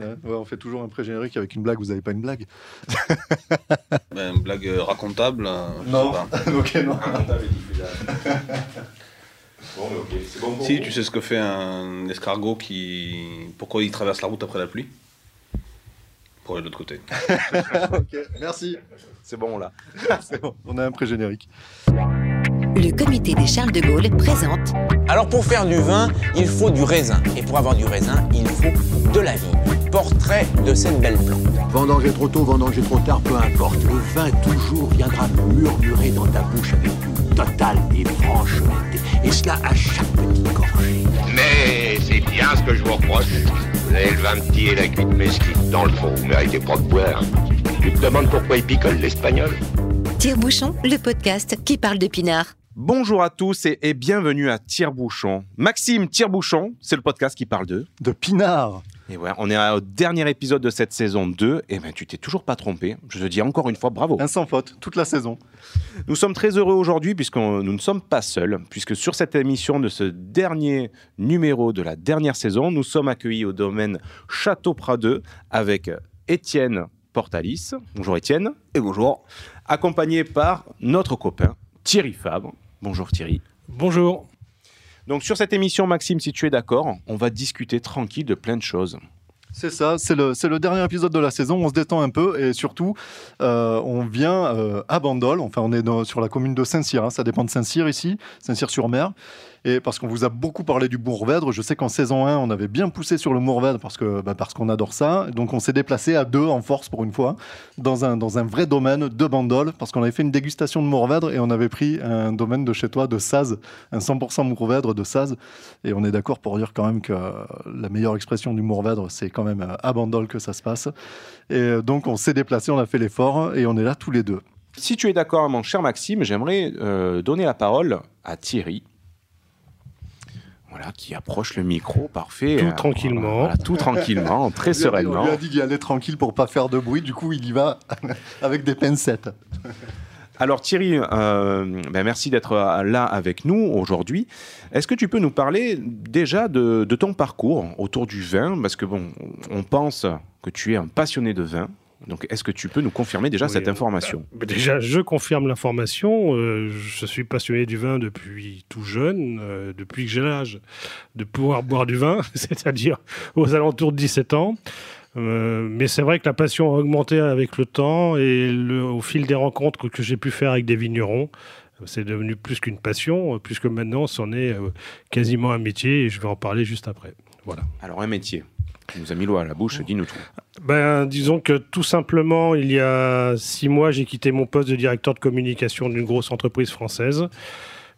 Ouais, ouais, on fait toujours un pré-générique avec une blague. Vous avez pas une blague Ben, une blague euh, racontable. euh, je Non. sais pas. Ok, non. Racontable bon, mais ok, c'est bon pour Si, vous tu sais ce que fait un escargot qui. Pourquoi il traverse la route après la pluie? Pour aller de l'autre côté. ok, merci. C'est bon là. C'est bon, on a un pré-générique. Le comité des Charles de Gaulle présente Alors pour faire du vin, il faut du raisin. Et pour avoir du raisin, il faut de la vie. Portrait de cette belle plante. Vendanger trop tôt, vendanger trop tard, peu importe. Le vin toujours viendra murmurer dans ta bouche avec une totale et franche honnêteté. Et cela à chaque petite gorgée. Mais c'est bien ce que je vous reproche. Vous avez le vin petit et la cuite mesquite. Dans le fond, vous méritez pas de boire. Tu te demandes pourquoi il picole l'espagnol? Tire-Bouchon, le podcast qui parle de pinard. Bonjour à tous et, et bienvenue à Tire-Bouchon. Maxime Tire-Bouchon, c'est le podcast qui parle d'eux. De Pinard. Et ouais, on est au dernier épisode de cette saison 2. Et ben, tu t'es toujours pas trompé. Je te dis encore une fois bravo. Un sans faute, toute la saison. Nous sommes très heureux aujourd'hui puisque nous ne sommes pas seuls, puisque sur cette émission de ce dernier numéro de la dernière saison, nous sommes accueillis au domaine Château Pradeux avec Étienne Portalis. Bonjour Étienne. Et bonjour. Accompagné par notre copain Thierry Fabre. Bonjour Thierry. Bonjour. Donc sur cette émission, Maxime, si tu es d'accord, on va discuter tranquille de plein de choses. C'est ça, c'est le, le dernier épisode de la saison. On se détend un peu et surtout, euh, on vient euh, à Bandol. Enfin, on est sur la commune de Saint-Cyr. hein. Ça dépend de Saint-Cyr ici, Saint-Cyr-sur-Mer. Et parce qu'on vous a beaucoup parlé du Mourvèdre, je sais qu'en saison 1, on avait bien poussé sur le Mourvèdre parce que bah, parce qu'on adore ça. Donc on s'est déplacé à deux en force pour une fois dans un, dans un vrai domaine de Bandol parce qu'on avait fait une dégustation de Mourvèdre et on avait pris un domaine de chez toi de Saz, un 100% Mourvèdre de Saz. Et on est d'accord pour dire quand même que la meilleure expression du Mourvèdre, c'est quand même euh, à Bandol que ça se passe. Et euh, donc on s'est déplacé, on a fait l'effort et on est là tous les deux. Si tu es d'accord, mon cher Maxime, j'aimerais euh, donner la parole à Thierry. Voilà, qui approche le micro, parfait. Tout Euh, tranquillement. voilà, tout tranquillement, très On lui a- sereinement. On lui a dit d'y aller tranquille pour pas faire de bruit, du coup il y va avec des pincettes. Alors Thierry, euh, ben, merci d'être euh, là avec nous aujourd'hui. Est-ce que tu peux nous parler déjà de, de ton parcours autour du vin? Parce que bon, on pense que tu es un passionné de vin. Donc est-ce que tu peux nous confirmer déjà Oui, cette euh, information Bah, Déjà, je confirme l'information. euh, je suis passionné du vin depuis tout jeune, euh, depuis que j'ai l'âge de pouvoir boire du vin, c'est-à-dire aux alentours de 17 ans. Euh, mais c'est vrai que la passion a augmenté avec le temps et le- au fil des rencontres que j'ai pu faire avec des vignerons, c'est devenu plus qu'une passion, puisque maintenant c'en est quasiment un métier et je vais en parler juste après. Voilà. Alors un métier. Tu nous as mis l'eau à la bouche, dis-nous tout. Ben, disons que tout simplement, il y a six mois, j'ai quitté mon poste de directeur de communication d'une grosse entreprise française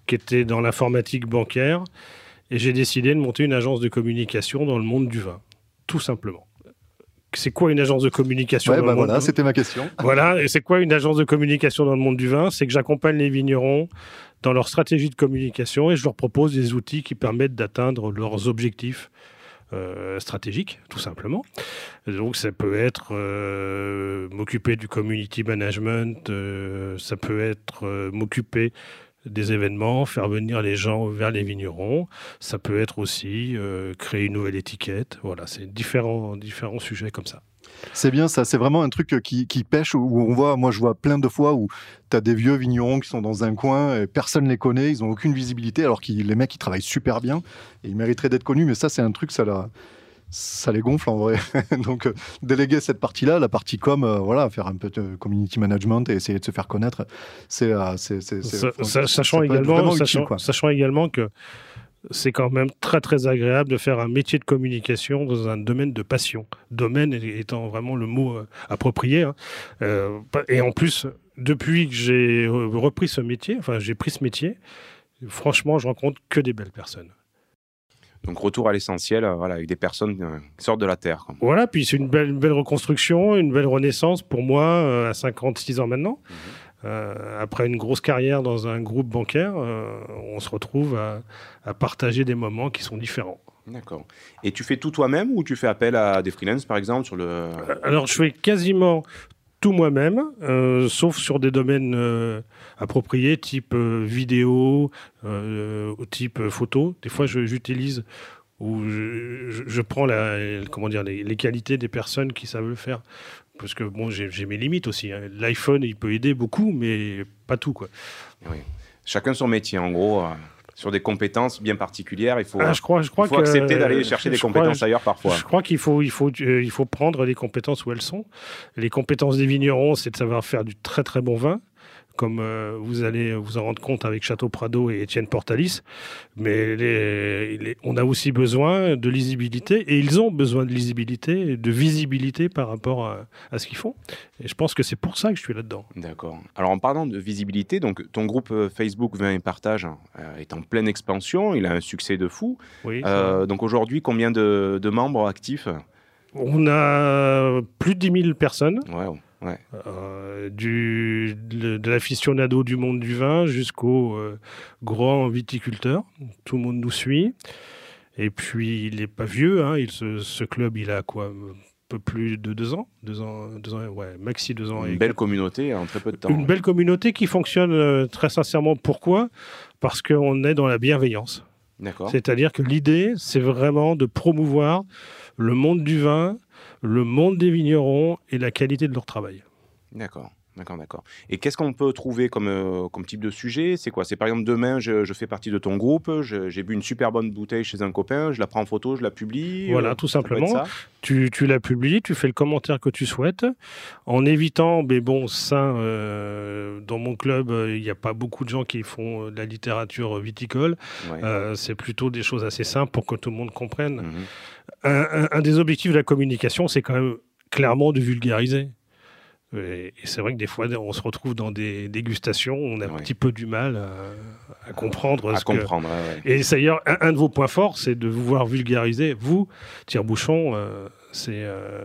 qui était dans l'informatique bancaire et j'ai décidé de monter une agence de communication dans le monde du vin. Tout simplement. C'est quoi une agence de communication Ouais, dans bah le monde voilà, du- c'était ma question. voilà, et c'est quoi une agence de communication dans le monde du vin? C'est que j'accompagne les vignerons dans leur stratégie de communication et je leur propose des outils qui permettent d'atteindre leurs objectifs euh, stratégiques, tout simplement. Donc ça peut être euh, m'occuper du community management, euh, ça peut être m'occuper des événements, faire venir les gens vers les vignerons. Ça peut être aussi créer une nouvelle étiquette. Voilà, c'est différents, différents sujets comme ça. C'est bien ça, c'est vraiment un truc qui, qui pêche, où on voit, moi je vois plein de fois où tu as des vieux vignerons qui sont dans un coin, et personne ne les connaît, ils n'ont aucune visibilité, alors que les mecs ils travaillent super bien, et ils mériteraient d'être connus, mais ça c'est un truc, ça, la- ça les gonfle en vrai. Donc euh, déléguer cette partie-là, la partie com, euh, voilà, faire un peu de community management et essayer de se faire connaître, c'est... euh, sachant, également, sachant, sachant également que c'est quand même très très agréable de faire un métier de communication dans un domaine de passion. Domaine étant vraiment le mot euh, approprié. hein. Euh, et en plus, depuis que j'ai euh, repris ce métier, enfin j'ai pris ce métier, franchement, je rencontre que des belles personnes. Donc retour à l'essentiel, euh, voilà, avec des personnes euh, qui sortent de la terre. quoi. Voilà, puis c'est une belle, une belle reconstruction, une belle renaissance pour moi euh, à 56 ans maintenant. Euh, après une grosse carrière dans un groupe bancaire, euh, on se retrouve à, à partager des moments qui sont différents. D'accord. Et tu fais tout toi-même ou tu fais appel à des freelances, par exemple, sur le... Alors, je fais quasiment tout moi-même, euh, sauf sur des domaines euh, appropriés, type euh, vidéo, euh, type euh, photo. Des fois, j'utilise où je, je- je prends la, comment dire, les, les qualités des personnes qui savent le faire. Parce que bon, j'ai mes limites aussi. hein. L'iPhone, il peut aider beaucoup, mais pas tout. Quoi. Oui. Chacun son métier, en gros. euh, sur des compétences bien particulières, il faut, Ah, je crois, je crois il faut que- accepter d'aller chercher des crois- compétences ailleurs parfois. Je crois qu'il faut, il faut, euh, il faut prendre les compétences où elles sont. Les compétences des vignerons, c'est de savoir faire du très très bon vin, comme euh, vous allez vous en rendre compte avec Château Prado et Étienne Portalis. Mais les- les- on a aussi besoin de lisibilité, et ils ont besoin de lisibilité, de visibilité par rapport à, à ce qu'ils font. Et je pense que c'est pour ça que je suis là-dedans. D'accord. Alors en parlant de visibilité, donc ton groupe euh, Facebook Vin et Partage euh, est en pleine expansion, il a un succès de fou. Oui, Euh, donc aujourd'hui, combien de, de membres actifs? On a plus de 10 000 personnes. Ouais, ouais. Euh, du, de, de l'aficionado du monde du vin jusqu'au euh, grand viticulteur. Tout le monde nous suit. Et puis, il n'est pas vieux. hein, il, ce, ce club, il a quoi Un peu plus de deux ans? Deux ans, deux ans ouais, maxi deux ans. Une et belle quatre- communauté en très peu de temps. Une belle communauté qui fonctionne euh, très sincèrement. Pourquoi? Parce qu'on est dans la bienveillance. D'accord. C'est-à-dire que l'idée, c'est vraiment de promouvoir le monde du vin, le monde des vignerons et la qualité de leur travail. D'accord. D'accord, d'accord. Et qu'est-ce qu'on peut trouver comme, euh, comme type de sujet? C'est quoi? C'est par exemple demain, je, je fais partie de ton groupe, j'ai bu une super bonne bouteille chez un copain, je la prends en photo, je la publie. Voilà, euh, tout peut être simplement. Tu, tu la publies, tu fais le commentaire que tu souhaites, en évitant, mais bon, ça, euh, dans mon club, il n'y a pas beaucoup de gens qui font de la littérature viticole. Ouais. C'est plutôt des choses assez simples pour que tout le monde comprenne. Mhm. Un, un- un des objectifs de la communication, c'est quand même clairement de vulgariser. Et, c'est vrai que des fois, on se retrouve dans des dégustations, on a un Ouais. petit peu du mal à, à comprendre. À ce que- comprendre. ouais, ouais. et d'ailleurs, un, un de vos points forts, c'est de vous voir vulgariser. Vous, Tire-Bouchon, euh, c'est euh,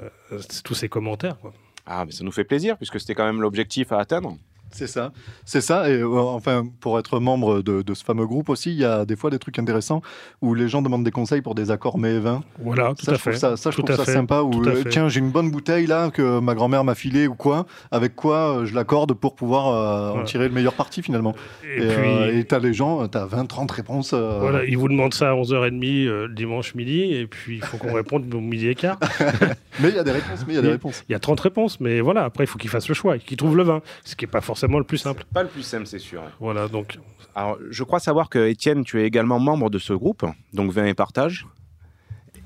c'est tous ces commentaires. quoi. Ah, mais ça nous fait plaisir puisque c'était quand même l'objectif à atteindre. C'est ça, c'est ça. Et euh, enfin, pour être membre de, de ce fameux groupe aussi, il y a des fois des trucs intéressants où les gens demandent des conseils pour des accords mets et vins. Voilà, tout ça, à je trouve fait. ça, ça, je Tout trouve ça fait, sympa. Où, euh, tiens, j'ai une bonne bouteille là que ma grand-mère m'a filée ou quoi. Avec quoi euh, je l'accorde pour pouvoir euh, en tirer le meilleur parti finalement. Et, Et puis, euh, t'as les gens, t'as 20-30 réponses. euh, voilà, ils vous demandent ça à 11h30 euh, le dimanche midi, et puis il faut qu'on réponde au midi et quart. Mais il y a des réponses, mais il y a des réponses. Il y a 30 réponses, mais voilà, après, il faut qu'ils fassent le choix, qu'ils trouvent le vin, ce qui n'est pas forcément le plus simple. Pas le plus simple, c'est sûr. Voilà, donc Alors, je crois savoir que Étienne, tu es également membre de ce groupe, donc Vin et Partage.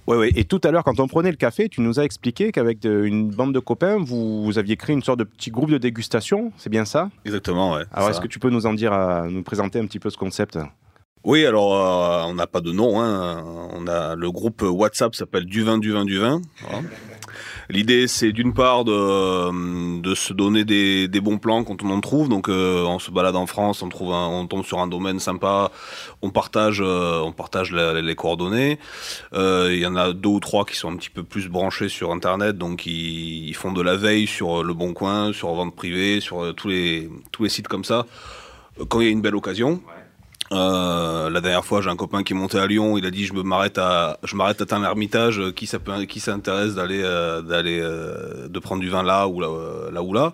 Ouais, ouais. Et tout à l'heure, quand on prenait le café, tu nous as expliqué qu'avec de- une bande de copains, vous, vous aviez créé une sorte de petit groupe de dégustation. C'est bien ça? Exactement, ouais. Alors, est-ce que tu peux nous en dire, à, nous présenter un petit peu ce concept? Oui, alors euh, on n'a pas de nom. Hein. On a le groupe WhatsApp s'appelle du vin, du vin, du vin. Voilà. L'idée, c'est d'une part de, se donner des, bons plans quand on en trouve. Donc, euh, on se balade en France, on trouve, on tombe sur un domaine sympa, on partage, euh, on partage les coordonnées. Euh, Il y en a deux ou trois qui sont un petit peu plus branchés sur Internet, donc ils, font de la veille sur le Bon Coin, sur vente privée, sur tous les tous les sites comme ça. Quand il y a une belle occasion. Euh, la dernière fois, j'ai un copain qui est monté à Lyon. Il a dit je me m'arrête à je m'arrête à Tain-l'Hermitage. euh, Qui ça peut qui s'intéresse d'aller euh, d'aller euh, de prendre du vin là ou là euh, là ou là?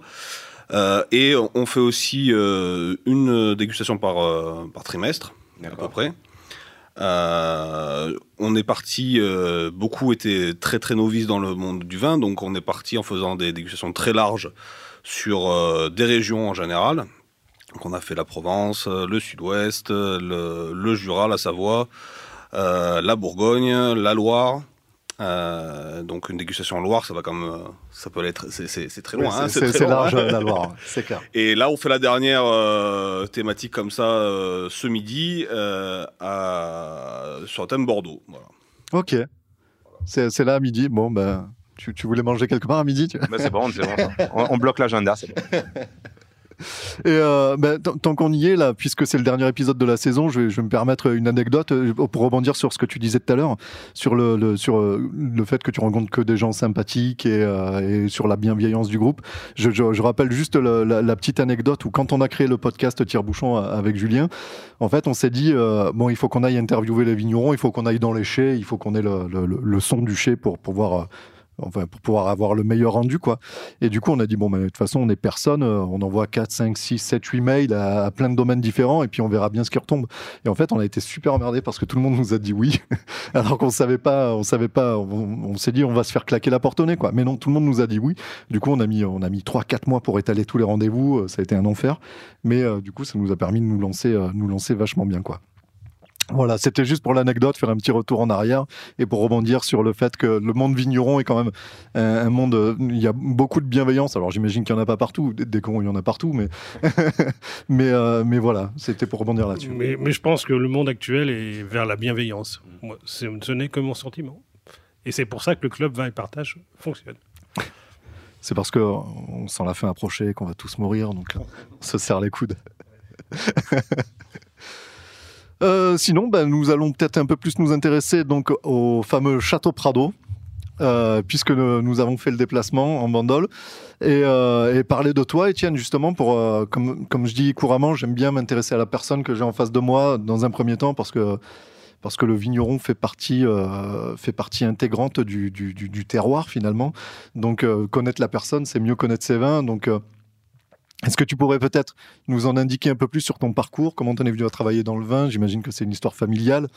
Euh, et on- fait aussi une dégustation par par trimestre à peu près. Euh, on est parti, euh, beaucoup étaient très très novices dans le monde du vin, donc on est parti en faisant des dégustations très larges sur des régions en général. Donc on a fait la Provence, euh, le Sud-Ouest, euh, le, le Jura, la Savoie, euh, la Bourgogne, la Loire. Euh, donc une dégustation en Loire, ça va comme ça peut être, c'est- très loin. hein, c'est- très c'est loin, large la Loire, c'est clair. Et là, on fait la dernière euh, thématique comme ça euh, ce midi euh, à- sur le thème Bordeaux. Voilà. Ok. C'est c'est là à midi. Bon, ben, tu, tu voulais manger quelque part à midi tu- Ben, C'est bon, c'est bon. ça. On, on bloque l'agenda, c'est bon. Et euh, ben, tant qu'on y est, là, puisque c'est le dernier épisode de la saison, je vais, me permettre une anecdote euh, pour rebondir sur ce que tu disais tout à l'heure, sur, le, euh, fait que tu rencontres que des gens sympathiques et, sur la bienveillance du groupe. Je, rappelle juste la, petite anecdote où, quand on a créé le podcast Tire-Bouchon avec Julien, en fait, on s'est dit bon, il faut qu'on aille interviewer les vignerons, il faut qu'on aille dans les chais, il faut qu'on ait le, le- son du chai pour pouvoir. Enfin pour pouvoir avoir le meilleur rendu quoi. Et du coup on a dit bon ben, de toute façon on est personne, euh, on envoie 4, 5, 6, 7, 8 mails à, plein de domaines différents et puis on verra bien ce qui retombe. Et en fait on a été super emmerdés parce que tout le monde nous a dit oui, alors qu'on savait pas, on savait pas, on, s'est dit on va se faire claquer la porte au nez quoi. Mais non tout le monde nous a dit oui. Du coup on a mis on a mis 3, 4 mois pour étaler tous les rendez-vous, euh, ça a été un enfer. Mais euh, du coup ça nous a permis de nous lancer, nous lancer vachement bien quoi. Voilà, c'était juste pour l'anecdote, faire un petit retour en arrière et pour rebondir sur le fait que le monde vigneron est quand même un, monde. euh, Il y a beaucoup de bienveillance. Alors j'imagine qu'il n'y en a pas partout, des, cons, il y en a partout, mais mais euh, mais voilà, c'était pour rebondir là-dessus. Mais, mais je pense que le monde actuel est vers la bienveillance. Moi, ce n'est que mon sentiment. Et c'est pour ça que le club vin et partage fonctionne. C'est parce que euh, on sent la fin approcher, qu'on va tous mourir, donc euh, on se serre les coudes. Euh, sinon, ben, nous allons peut-être un peu plus nous intéresser donc au fameux château Prado, euh, puisque nous, avons fait le déplacement en bandole, et, euh, et parler de toi, Étienne, justement, pour comme, je dis couramment, j'aime bien m'intéresser à la personne que j'ai en face de moi dans un premier temps, parce que parce que le vigneron fait partie, fait partie intégrante du, du, terroir finalement. Donc connaître la personne, c'est mieux connaître ses vins. Donc est-ce que tu pourrais peut-être nous en indiquer un peu plus sur ton parcours? Comment tu en es venu à travailler dans le vin? J'imagine que c'est une histoire familiale.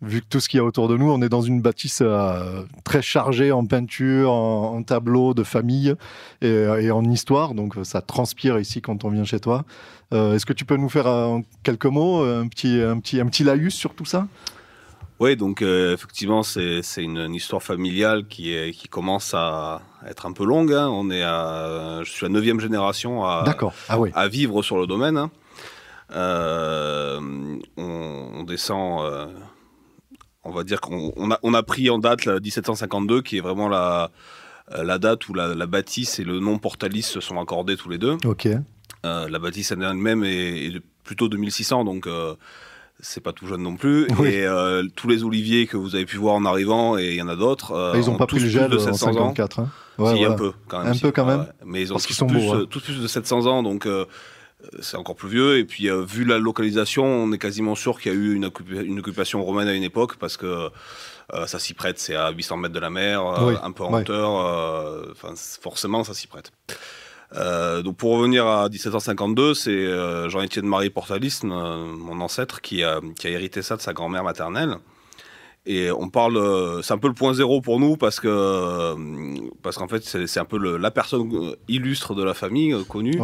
Vu que tout ce qu'il y a autour de nous, on est dans une bâtisse euh, très chargée en peinture, en, tableaux de famille et, euh, en histoire. Donc euh, ça transpire ici quand on vient chez toi. Est-ce que tu peux nous faire quelques mots un petit, un, petit, un petit laïus sur tout ça? Oui, donc euh, effectivement, c'est une, une histoire familiale qui, est, qui commence à être un peu longue. hein. On est à, je suis la neuvième génération à. Ah oui. à vivre sur le domaine. hein. Euh, on, on descend, euh, on va dire qu'on on a, on a pris en date la 1752, qui est vraiment la, la date où la, la bâtisse et le nom Portalis se sont accordés tous les deux. Ok. La bâtisse elle-même est, est plutôt 2600, donc c'est pas tout jeune non plus. Oui. Et euh, tous les oliviers que vous avez pu voir en arrivant, et il y en a d'autres, euh, Ils n'ont ont pas tous pris le gel de en 700 ans. 54. Hein. Ouais, si, voilà. un peu, quand même. Un si. peu quand même Ouais, Mais ils ont Parce tous, sont plus, beaux, hein. euh, tous plus de 700 ans, donc euh, c'est encore plus vieux. Et puis, euh, vu la localisation, on est quasiment sûr qu'il y a eu une, occupa- une occupation romaine à une époque, parce que euh, ça s'y prête, c'est à 800 mètres de la mer, euh, Oui, un peu en hauteur, euh, enfin, forcément, ça s'y prête. Euh, donc pour revenir à 1752, c'est euh, Jean-Étienne Marie Portalis, mon ancêtre, qui a, qui a hérité ça de sa grand-mère maternelle. Et on parle, euh, c'est un peu le point zéro pour nous parce que parce qu'en fait c'est un peu le- la personne illustre de la famille connue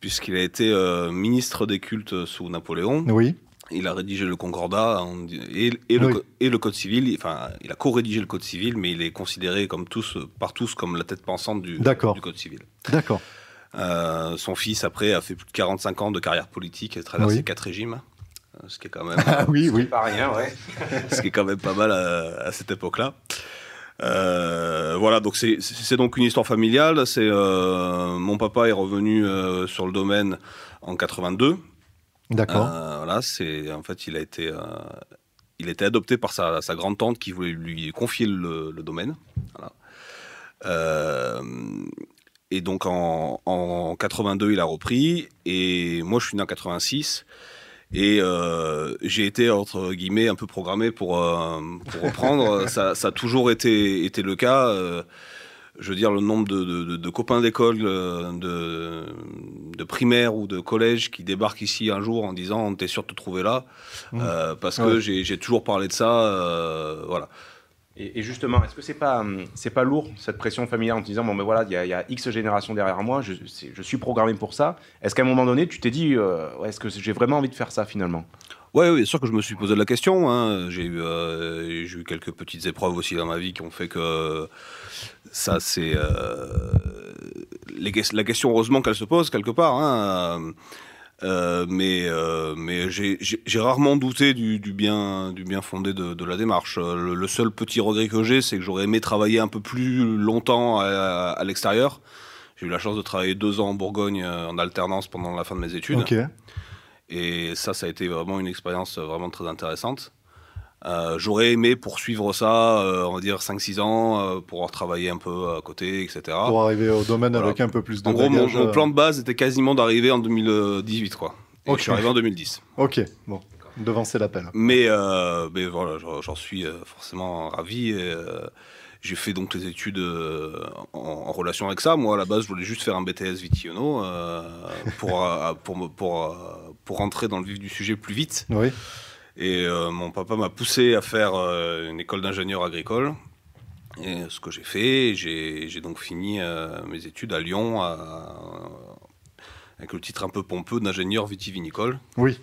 puisqu'il a été euh, ministre des cultes sous Napoléon. Oui. Il a rédigé le Concordat en- et, et le, Oui. co- et le Code civil. Il- Enfin, il a co-rédigé le Code civil, mais il est considéré comme tous par tous comme la tête pensante du, Code civil. D'accord. Euh, son fils, après, a fait plus de 45 ans de carrière politique et a traversé Oui. quatre régimes. euh, Ce qui est quand même, Ah oui, oui. Pas rien, ouais. ce qui est quand même pas mal à, à cette époque-là. Euh, voilà, donc c'est- donc une histoire familiale. C'est euh, mon papa est revenu euh, sur le domaine en 82. D'accord. Euh, voilà, c'est en fait il a été euh, il été adopté par sa, sa grande tante qui voulait lui confier le, le domaine. Voilà. Euh, et donc en, en 82 il a repris et moi je suis né en 86 et euh, j'ai été entre guillemets un peu programmé pour, euh, pour reprendre. ça, ça a toujours été, été le cas. Je veux dire, le nombre de, de- de- de copains d'école, euh, de, de primaire ou de collège qui débarquent ici un jour en disant T'es sûr de te trouver là Euh, Parce que Ouais. j'ai j'ai toujours parlé de ça. euh, voilà. Et, et justement, est-ce que c'est pas hum, c'est pas lourd cette pression familiale en te disant bon ben voilà il y, a- il y a X générations derrière moi, je, suis programmé pour ça. Est-ce qu'à un moment donné tu t'es dit euh, est-ce que j'ai vraiment envie de faire ça finalement? Oui, bien sûr que je me suis posé la question. hein. J'ai eu, euh, j'ai eu quelques petites épreuves aussi dans ma vie qui ont fait que ça, c'est euh, la question. Heureusement qu'elle se pose quelque part. hein. Euh, mais j'ai- rarement douté du, bien fondé de, la démarche. Le, seul petit regret que j'ai, c'est que j'aurais aimé travailler un peu plus longtemps à, à l'extérieur. J'ai eu la chance de travailler deux ans en Bourgogne en alternance pendant la fin de mes études. Ok. Et ça, ça a été vraiment une expérience euh, vraiment très intéressante. Euh, J'aurais aimé poursuivre ça, euh, on va dire 5-6 ans, euh, pour travailler un peu à côté, etc. Pour arriver au domaine Voilà. avec un peu plus de en gros, mon, plan de base était quasiment d'arriver en 2018, quoi. Et Ok. je suis arrivé en 2010. Ok, bon. Devancer l'appel. Mais, mais voilà, j'en suis forcément ravi. Et, j'ai fait donc les études euh, en, en relation avec ça. Moi, à la base, je voulais juste faire un BTS Vitiono euh, pour, euh, pour, me- pour, pour rentrer dans le vif du sujet plus vite. Oui. Et euh, mon papa m'a poussé à faire euh, une école d'ingénieur agricole. Et ce que j'ai fait, j'ai j'ai donc fini euh, mes études à Lyon à- avec le titre un peu pompeux d'ingénieur vitivinicole. Oui.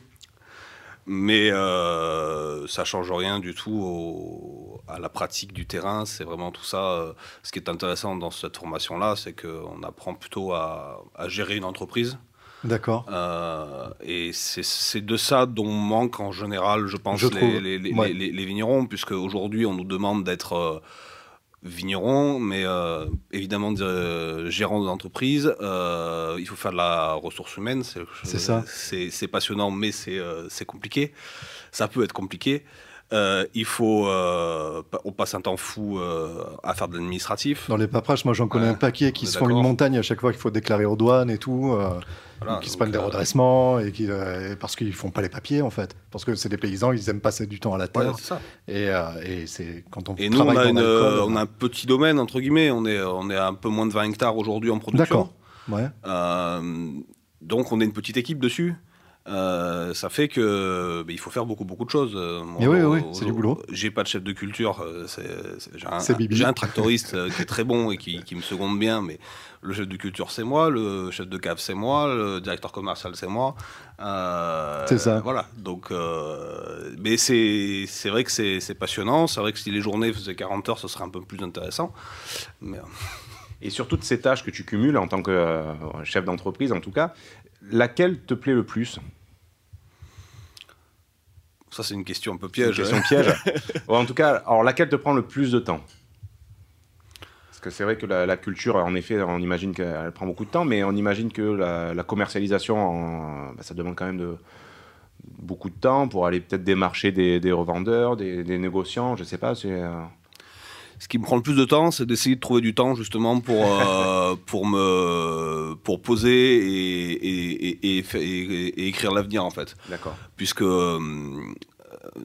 Mais euh, ça change rien du tout au- à la pratique du terrain. C'est vraiment tout ça. euh, Ce qui est intéressant dans cette formation-là, c'est qu'on apprend plutôt à, à gérer une entreprise. D'accord. Euh, et c'est- de ça dont manque en général, je pense, Je les, trouve, les, les- ouais. les- les vignerons, puisque aujourd'hui on nous demande d'être euh, vigneron, mais euh, évidemment euh, gérant d'entreprise. Euh, il faut faire de la ressource humaine. C'est ça. C'est passionnant, mais c'est euh, c'est compliqué. Ça peut être compliqué. Euh, il faut, euh, on passe un temps fou euh, à faire de l'administratif. Dans les paperasses, moi j'en connais Ouais, un paquet qui se font une montagne à chaque fois qu'il faut déclarer aux douanes et tout, Voilà, qui se prennent des redressements et qui, parce qu'ils font pas les papiers en fait, parce que c'est des paysans, ils aiment passer du temps à la terre et, et c'est quand on Et nous, on a, une, on a un petit domaine, entre guillemets. On est, on est à un peu moins de 20 hectares aujourd'hui en production. D'accord. Ouais. Donc, on est une petite équipe dessus. Euh, ça fait que ben, il faut faire beaucoup beaucoup de choses. Euh, Mais oui, oui, c'est du boulot. J'ai pas de chef de culture. euh, J'ai un, un tractoriste qui est très bon et qui, qui me seconde bien, mais le chef de culture c'est moi, le chef de cave c'est moi, le directeur commercial c'est moi. Euh, C'est ça. Voilà. Donc, euh, mais c'est c'est vrai que c'est passionnant. C'est vrai que si les journées faisaient 40 heures, ce serait un peu plus intéressant. Mais Et sur toutes ces tâches que tu cumules en tant que euh, chef d'entreprise, en tout cas, laquelle te plaît le plus? Ça c'est une question un peu Une piège. question piège. Ou en tout cas, alors laquelle te prend le plus de temps? Parce que c'est vrai que la, la culture, en effet, on imagine qu'elle prend beaucoup de temps, mais on imagine que la, la commercialisation, en- bah, ça demande quand même de, beaucoup de temps pour aller peut-être démarcher des, des revendeurs, des, des négociants, je sais pas. C'est, euh, Ce qui me prend le plus de temps, c'est d'essayer de trouver du temps justement pour, euh, pour, me, pour poser et, écrire l'avenir en fait. D'accord. Puisque euh,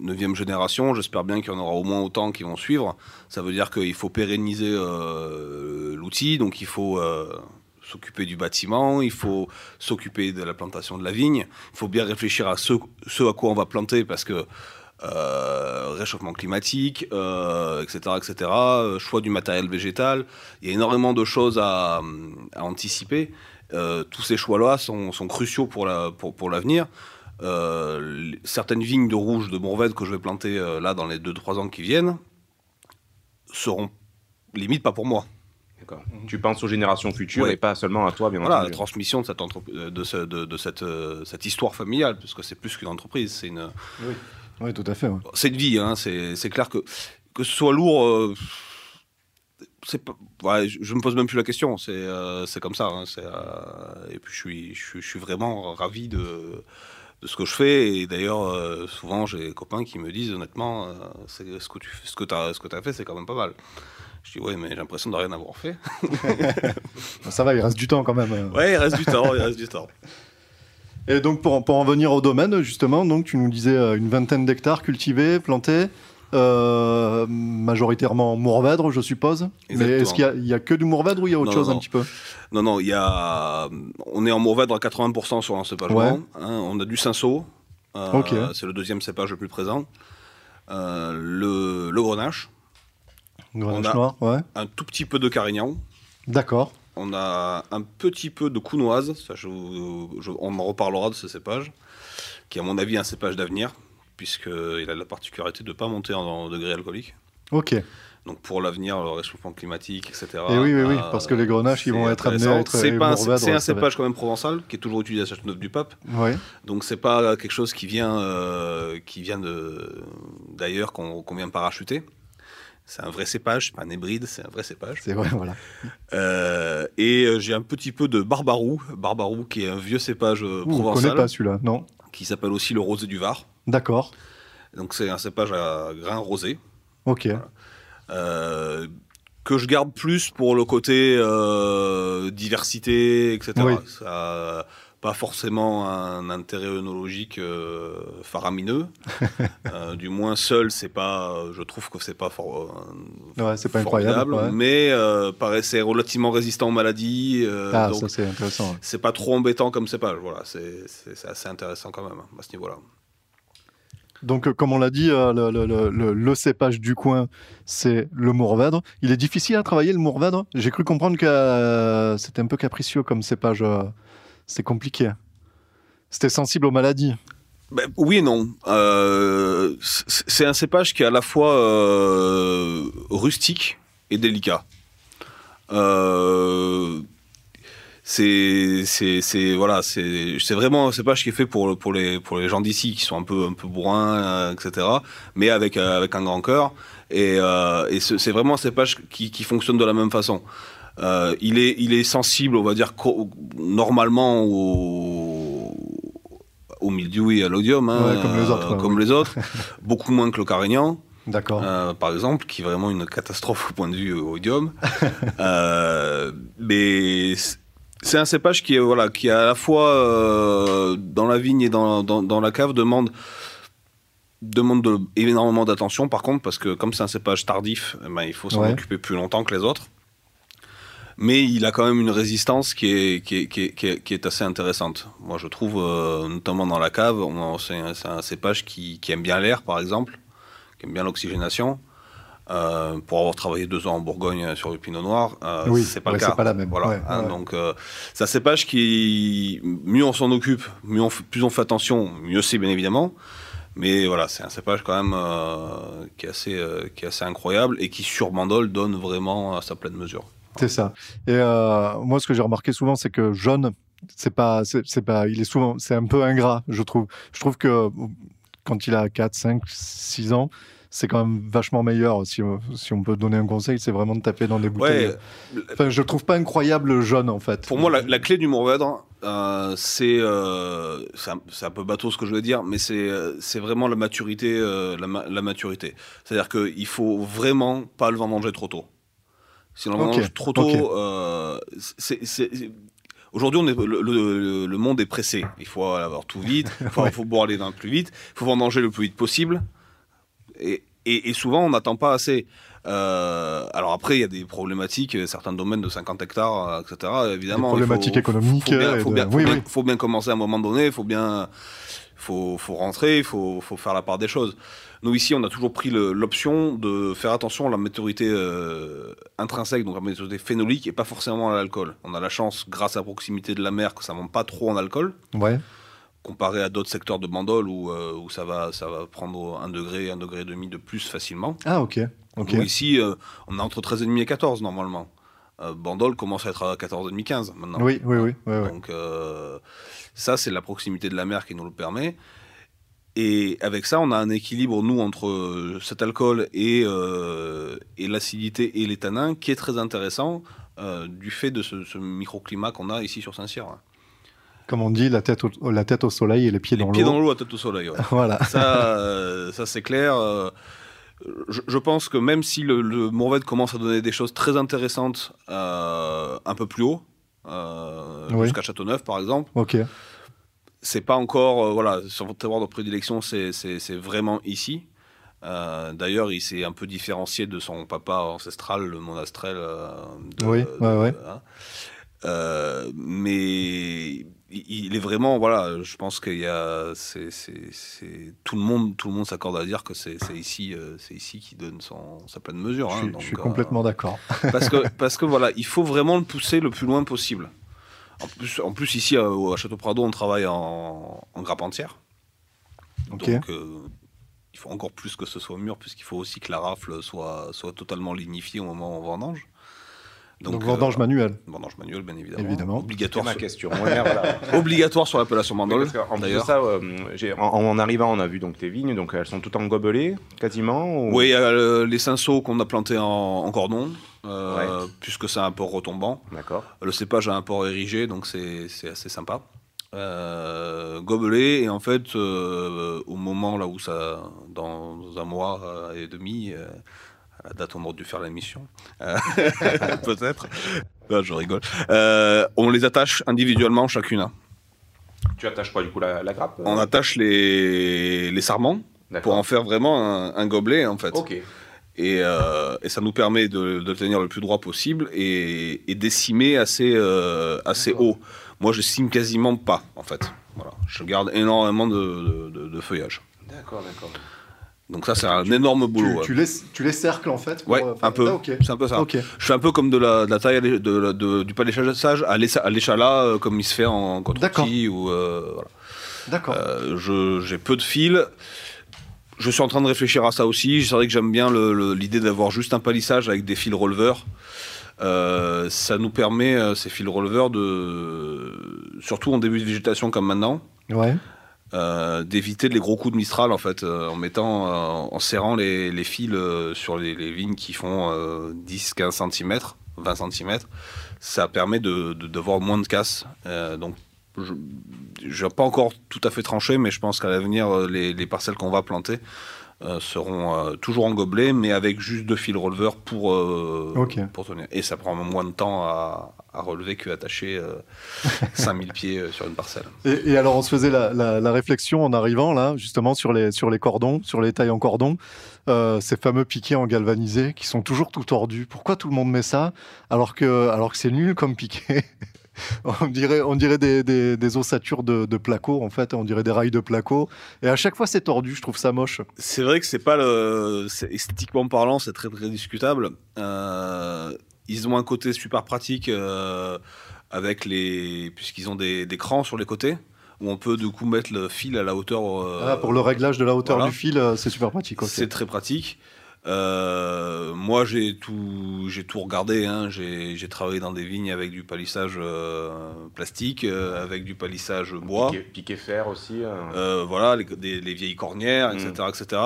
9 génération, j'espère bien qu'il y en aura au moins autant qui vont suivre. Ça veut dire qu'il faut pérenniser euh, l'outil, donc il faut euh, s'occuper du bâtiment, il faut s'occuper de la plantation de la vigne, il faut bien réfléchir à ce, ce à quoi on va planter parce que euh, réchauffement climatique, euh, etc., etc., euh, choix du matériel végétal. Il y a énormément de choses à, à anticiper. Euh, tous ces choix-là sont, sont cruciaux pour la- pour, pour l'avenir. Euh, certaines vignes de rouge de Mourvèdre que je vais planter euh, là dans les 2-3 ans qui viennent seront limite pas pour moi. D'accord. Tu penses aux générations futures Ouais. et pas seulement à toi, bien Voilà, la transmission de cette, entrep- euh, de, ce- de- de cette, euh, cette histoire familiale, parce que c'est plus qu'une entreprise, c'est une, Oui, tout à fait. ouais. c'est une vie. Hein, c'est clair que que ce soit lourd, euh, pas, ouais, je, je me pose même plus la question. C'est euh, comme ça. hein, euh, et puis je suis, je, suis- je suis vraiment ravi de de ce que je fais. Et d'ailleurs, euh, souvent j'ai des copains qui me disent honnêtement, euh, ce que tu ce que as, ce que as fait, c'est quand même pas mal. Je dis ouais, mais j'ai l'impression de rien avoir fait. Ça va, il reste du temps quand même. euh. Ouais, il reste du temps, il reste du temps. Et donc pour, pour en venir au domaine, justement, donc tu nous disais euh, une vingtaine d'hectares cultivés, plantés, euh, majoritairement Mourvèdre, je suppose. Mais est-ce qu'il y a, que du Mourvèdre ou il y a autre Non, chose non. un petit peu? Non, non, il y a, on est en Mourvèdre à 80% sur l'encépagement. Ouais. hein, on a du cinceau. euh. C'est le deuxième cépage le plus présent. Euh, le, le grenache. Grenache a- noir, ouais. Un tout petit peu de carignan. D'accord. On a un petit peu de counoise. Ça, je vous- je- on en reparlera de ce cépage, qui est à mon avis un cépage d'avenir, puisqu'il a la particularité de ne pas monter en, en degré alcoolique. Ok. Donc pour l'avenir, le réchauffement climatique, etc. Et oui, oui, oui, euh, parce que les grenaches, ils vont être amenés à être C'est pas un- un cépage quand même provençal qui est toujours utilisé à Châteauneuf-du-Pape. Ouais. Donc c'est pas quelque chose qui vient, euh, qui vient d'ailleurs qu'on qu'on vient parachuter. C'est un vrai cépage, c'est pas un hybride, c'est un vrai cépage. C'est vrai, voilà. Euh, et euh, j'ai un petit peu de barbarou, barbarou qui est un vieux cépage euh, Ouh, on connaît provençal, pas celui-là, non qui s'appelle aussi le rosé du Var. D'accord. Donc c'est un cépage à grains rosés. Ok. Euh, que je garde plus pour le côté euh, diversité, etc. Oui. Ça, pas forcément un intérêt œnologique euh, faramineux. Euh, du moins seul, c'est pas, je trouve que c'est pas fort, euh, Ouais, c'est pas incroyable. ouais. mais euh, paraissait relativement résistant aux maladies. Ah, donc ça c'est intéressant. ouais. c'est pas trop embêtant comme cépage. Voilà, c'est c'est- c'est assez intéressant quand même hein, à ce niveau-là. Donc, comme on l'a dit, le, le- le- le- le cépage du coin, c'est le Mourvèdre. Il est difficile à travailler, le Mourvèdre. J'ai cru comprendre que c'était un peu capricieux comme cépage. C'était compliqué. C'était sensible aux maladies. Ben, oui et non. Euh, c'est un cépage qui est à la fois euh, rustique et délicat. Euh, c'est voilà c'est vraiment un cépage qui est fait pour pour les pour les gens d'ici qui sont un peu un peu bourrins euh, etc mais avec avec un grand cœur et et ce- c'est vraiment un cépage qui qui fonctionne de la même façon Euh, il est il est sensible on va dire normalement au au mildiou et à l'odium hein, Ouais, comme les autres, ouais, comme oui. les autres beaucoup moins que le carignan D'accord. euh, par exemple, qui est vraiment une catastrophe au point de vue euh, odium. Euh, mais c'est un cépage qui est voilà, qui à la fois euh, dans la vigne et dans, dans, dans la cave demande demande de- énormément d'attention. Par contre, parce que comme c'est un cépage tardif, eh ben, il faut s'en Ouais. occuper plus longtemps que les autres. Mais il a quand même une résistance qui est, qui est, qui est, qui est, qui est assez intéressante. Moi, je trouve, euh, notamment dans la cave, on- c'est un, cépage qui, qui aime bien l'air, par exemple, qui aime bien l'oxygénation. Euh, pour avoir travaillé deux ans en Bourgogne euh, sur le Pinot Noir, euh, Oui, c'est pas ouais, le cas. c'est pas la même. Voilà. Ouais, hein, ouais. Donc, euh, c'est un cépage qui, mieux on s'en occupe, mieux on fait- plus on fait attention, mieux c'est bien évidemment. Mais voilà, c'est un cépage quand même qui, est assez, qui est assez incroyable et qui sur Bandol donne vraiment à sa pleine mesure. C'est ça. Et euh, moi, ce que j'ai remarqué souvent, c'est que jaune, c'est pas, c'est pas, il est souvent, c'est un peu ingrat, je trouve. Je trouve que quand il a 4, 5, 6 ans, c'est quand même vachement meilleur. Si, on- si on peut donner un conseil, c'est vraiment de taper dans des bouteilles. Ouais, Enfin, je trouve pas incroyable le jaune, en fait. Pour moi, la, la clé du Mourvèdre, euh, c'est euh, c'est un, un peu bateau ce que je veux dire, mais c'est c'est vraiment la maturité. euh, la, ma- la maturité. C'est-à-dire qu'il faut vraiment pas le vendanger trop tôt. Si on le trop tôt, euh, c'est- Aujourd'hui, on est- le, le- le monde est pressé. Il faut avoir tout vite, il faut, Ouais. faut boire les vins plus vite, il faut vendanger le plus vite possible. Et, et- et souvent, on n'attend pas assez. Euh, alors après, il y a des problématiques, certains domaines de 50 hectares, etc. Évidemment, Des il faut- problématiques économiques, Faut faut de- oui, oui. faut bien commencer à un moment donné. Il faut bien, faut, faut rentrer, il faut, faut faire la part des choses. Nous ici, on a toujours pris l'option de faire attention à la maturité euh, intrinsèque, donc à la maturité phénolique, et pas forcément à l'alcool. On a la chance, grâce à la proximité de la mer, que ça ne monte pas trop en alcool Ouais. comparé à d'autres secteurs de Bandol où, euh, où ça, va, ça va prendre un degré, un degré et demi de plus facilement. Ah, ok. Nous, ici, euh, on est entre 13,5 et 14 normalement. Euh, Bandol commence à être à 14,5, 15 maintenant. Oui, oui, oui. ouais, ouais. Donc euh, ça, c'est la proximité de la mer qui nous le permet. Et avec ça, on a un équilibre, nous, entre euh, cet alcool et, euh, et l'acidité et les tanins qui est très intéressant euh, du fait de ce, ce microclimat qu'on a ici sur Saint-Cyr. Comme on dit, la tête au, la tête au soleil et les pieds Les dans pieds dans l'eau. l'eau à tête au soleil. ouais. Voilà. Ça, ça c'est clair. Je, je pense que même si le, le Mourvèdre commence à donner des choses très intéressantes euh, un peu plus haut, euh, Oui. jusqu'à Châteauneuf par exemple, Ok. c'est pas encore, euh, voilà, sur votre terroir de prédilection, c'est vraiment ici. Euh, D'ailleurs, il s'est un peu différencié de son papa ancestral, le monastrel. euh, de- Oui, de- ouais, ouais. hein. Mais il est vraiment, voilà, je pense qu'il y a, c'est, tout le monde, tout le monde s'accorde à dire que c'est ici, euh, c'est ici qui donne son, sa pleine mesure. Je hein. suis, Donc, je suis euh, complètement d'accord. parce que, parce que voilà, il faut vraiment le pousser le plus loin possible. En plus, en plus ici à, au- à Château Prado, on travaille en, en grappe entière. Donc, euh, il faut encore plus que ce soit mûr, puisqu'il faut aussi que la rafle soit, soit totalement lignifiée au moment où on vendange. Donc, vendange euh, manuelle. vendange manuelle, bien évidemment. Évidemment. C'est Obligatoire, ma sur, question. Obligatoire sur l'appellation plus de d'ailleurs. ça, euh, en, en arrivant, on a vu donc les vignes, donc elles sont toutes en gobelets, quasiment. ou- Oui, euh, les cinceaux qu'on a plantés en, en cordon, euh, puisque c'est un port retombant. D'accord. Le cépage a un port érigé, donc c'est c'est assez sympa. Euh, gobelet, et en fait, euh, au moment là où ça, dans un mois euh, et demi, euh, à la date on aurait dû faire l'émission, euh, peut-être, Non, je rigole, Euh, on les attache individuellement chacune. Tu attaches quoi du coup la, la grappe On attache les, les sarments pour en faire vraiment un, un gobelet en fait. Ok. Et, euh, et ça nous permet de, de le tenir le plus droit possible et, et décimer assez, euh, assez haut. Moi, je cime quasiment pas en fait. Voilà. Je garde énormément de, de- de- de feuillage. D'accord, d'accord. Donc ça, c'est un énorme boulot. Tu, les, tu les cercles en fait pour, Ouais, euh, un peu. Ah. C'est un peu ça. Je fais un peu comme de la, de la taille de, de- du paléchage à l'écha- à l'échalas, euh, comme il se fait en D'accord. contre ou euh, voilà. D'accord. Euh, j'ai peu de fils. Je suis en train de réfléchir à ça aussi. C'est vrai que j'aime bien l'idée d'avoir juste un palissage avec des fils releveurs. Euh, ça nous permet, ces fils releveurs, de, surtout en début de végétation comme maintenant, Ouais. Euh, d'éviter les gros coups de Mistral en fait, euh, en mettant, euh, en serrant les, les fils sur les, les vignes qui font 10-15 cm, 20 cm. Ça permet de, de, d'avoir moins de casse. Donc, je n'ai pas encore tout à fait tranché, mais je pense qu'à l'avenir, les, les parcelles qu'on va planter seront toujours en gobelet, mais avec juste deux fils releveurs pour, pour tenir. Et ça prend moins de temps à, à relever qu'attacher euh, 5000 pieds euh, sur une parcelle. Et, et alors, on se faisait la, la- la réflexion en arrivant là, justement sur les, sur les cordons, sur les tailles en cordon, euh, ces fameux piquets en galvanisé qui sont toujours tout tordus. Pourquoi tout le monde met ça alors que, alors que c'est nul comme piquet? On dirait, on dirait des, des, des ossatures de, de placo, en fait, on dirait des rails de placo. Et à chaque fois, c'est tordu, je trouve ça moche. C'est vrai que c'est pas le. Esthétiquement parlant, c'est très très discutable. Euh, ils ont un côté super pratique euh, avec les. Puisqu'ils ont des, des crans sur les côtés où on peut du coup mettre le fil à la hauteur. euh, Ah, pour le réglage de la hauteur voilà. du fil, euh, c'est super pratique. ok. C'est très pratique. Euh, moi, j'ai tout, j'ai tout regardé. hein. J'ai travaillé dans des vignes avec du palissage euh, plastique, euh, avec du palissage bois. Piqué, piqué fer aussi. euh. Euh, voilà, les, des- les vieilles cornières, etc. etc.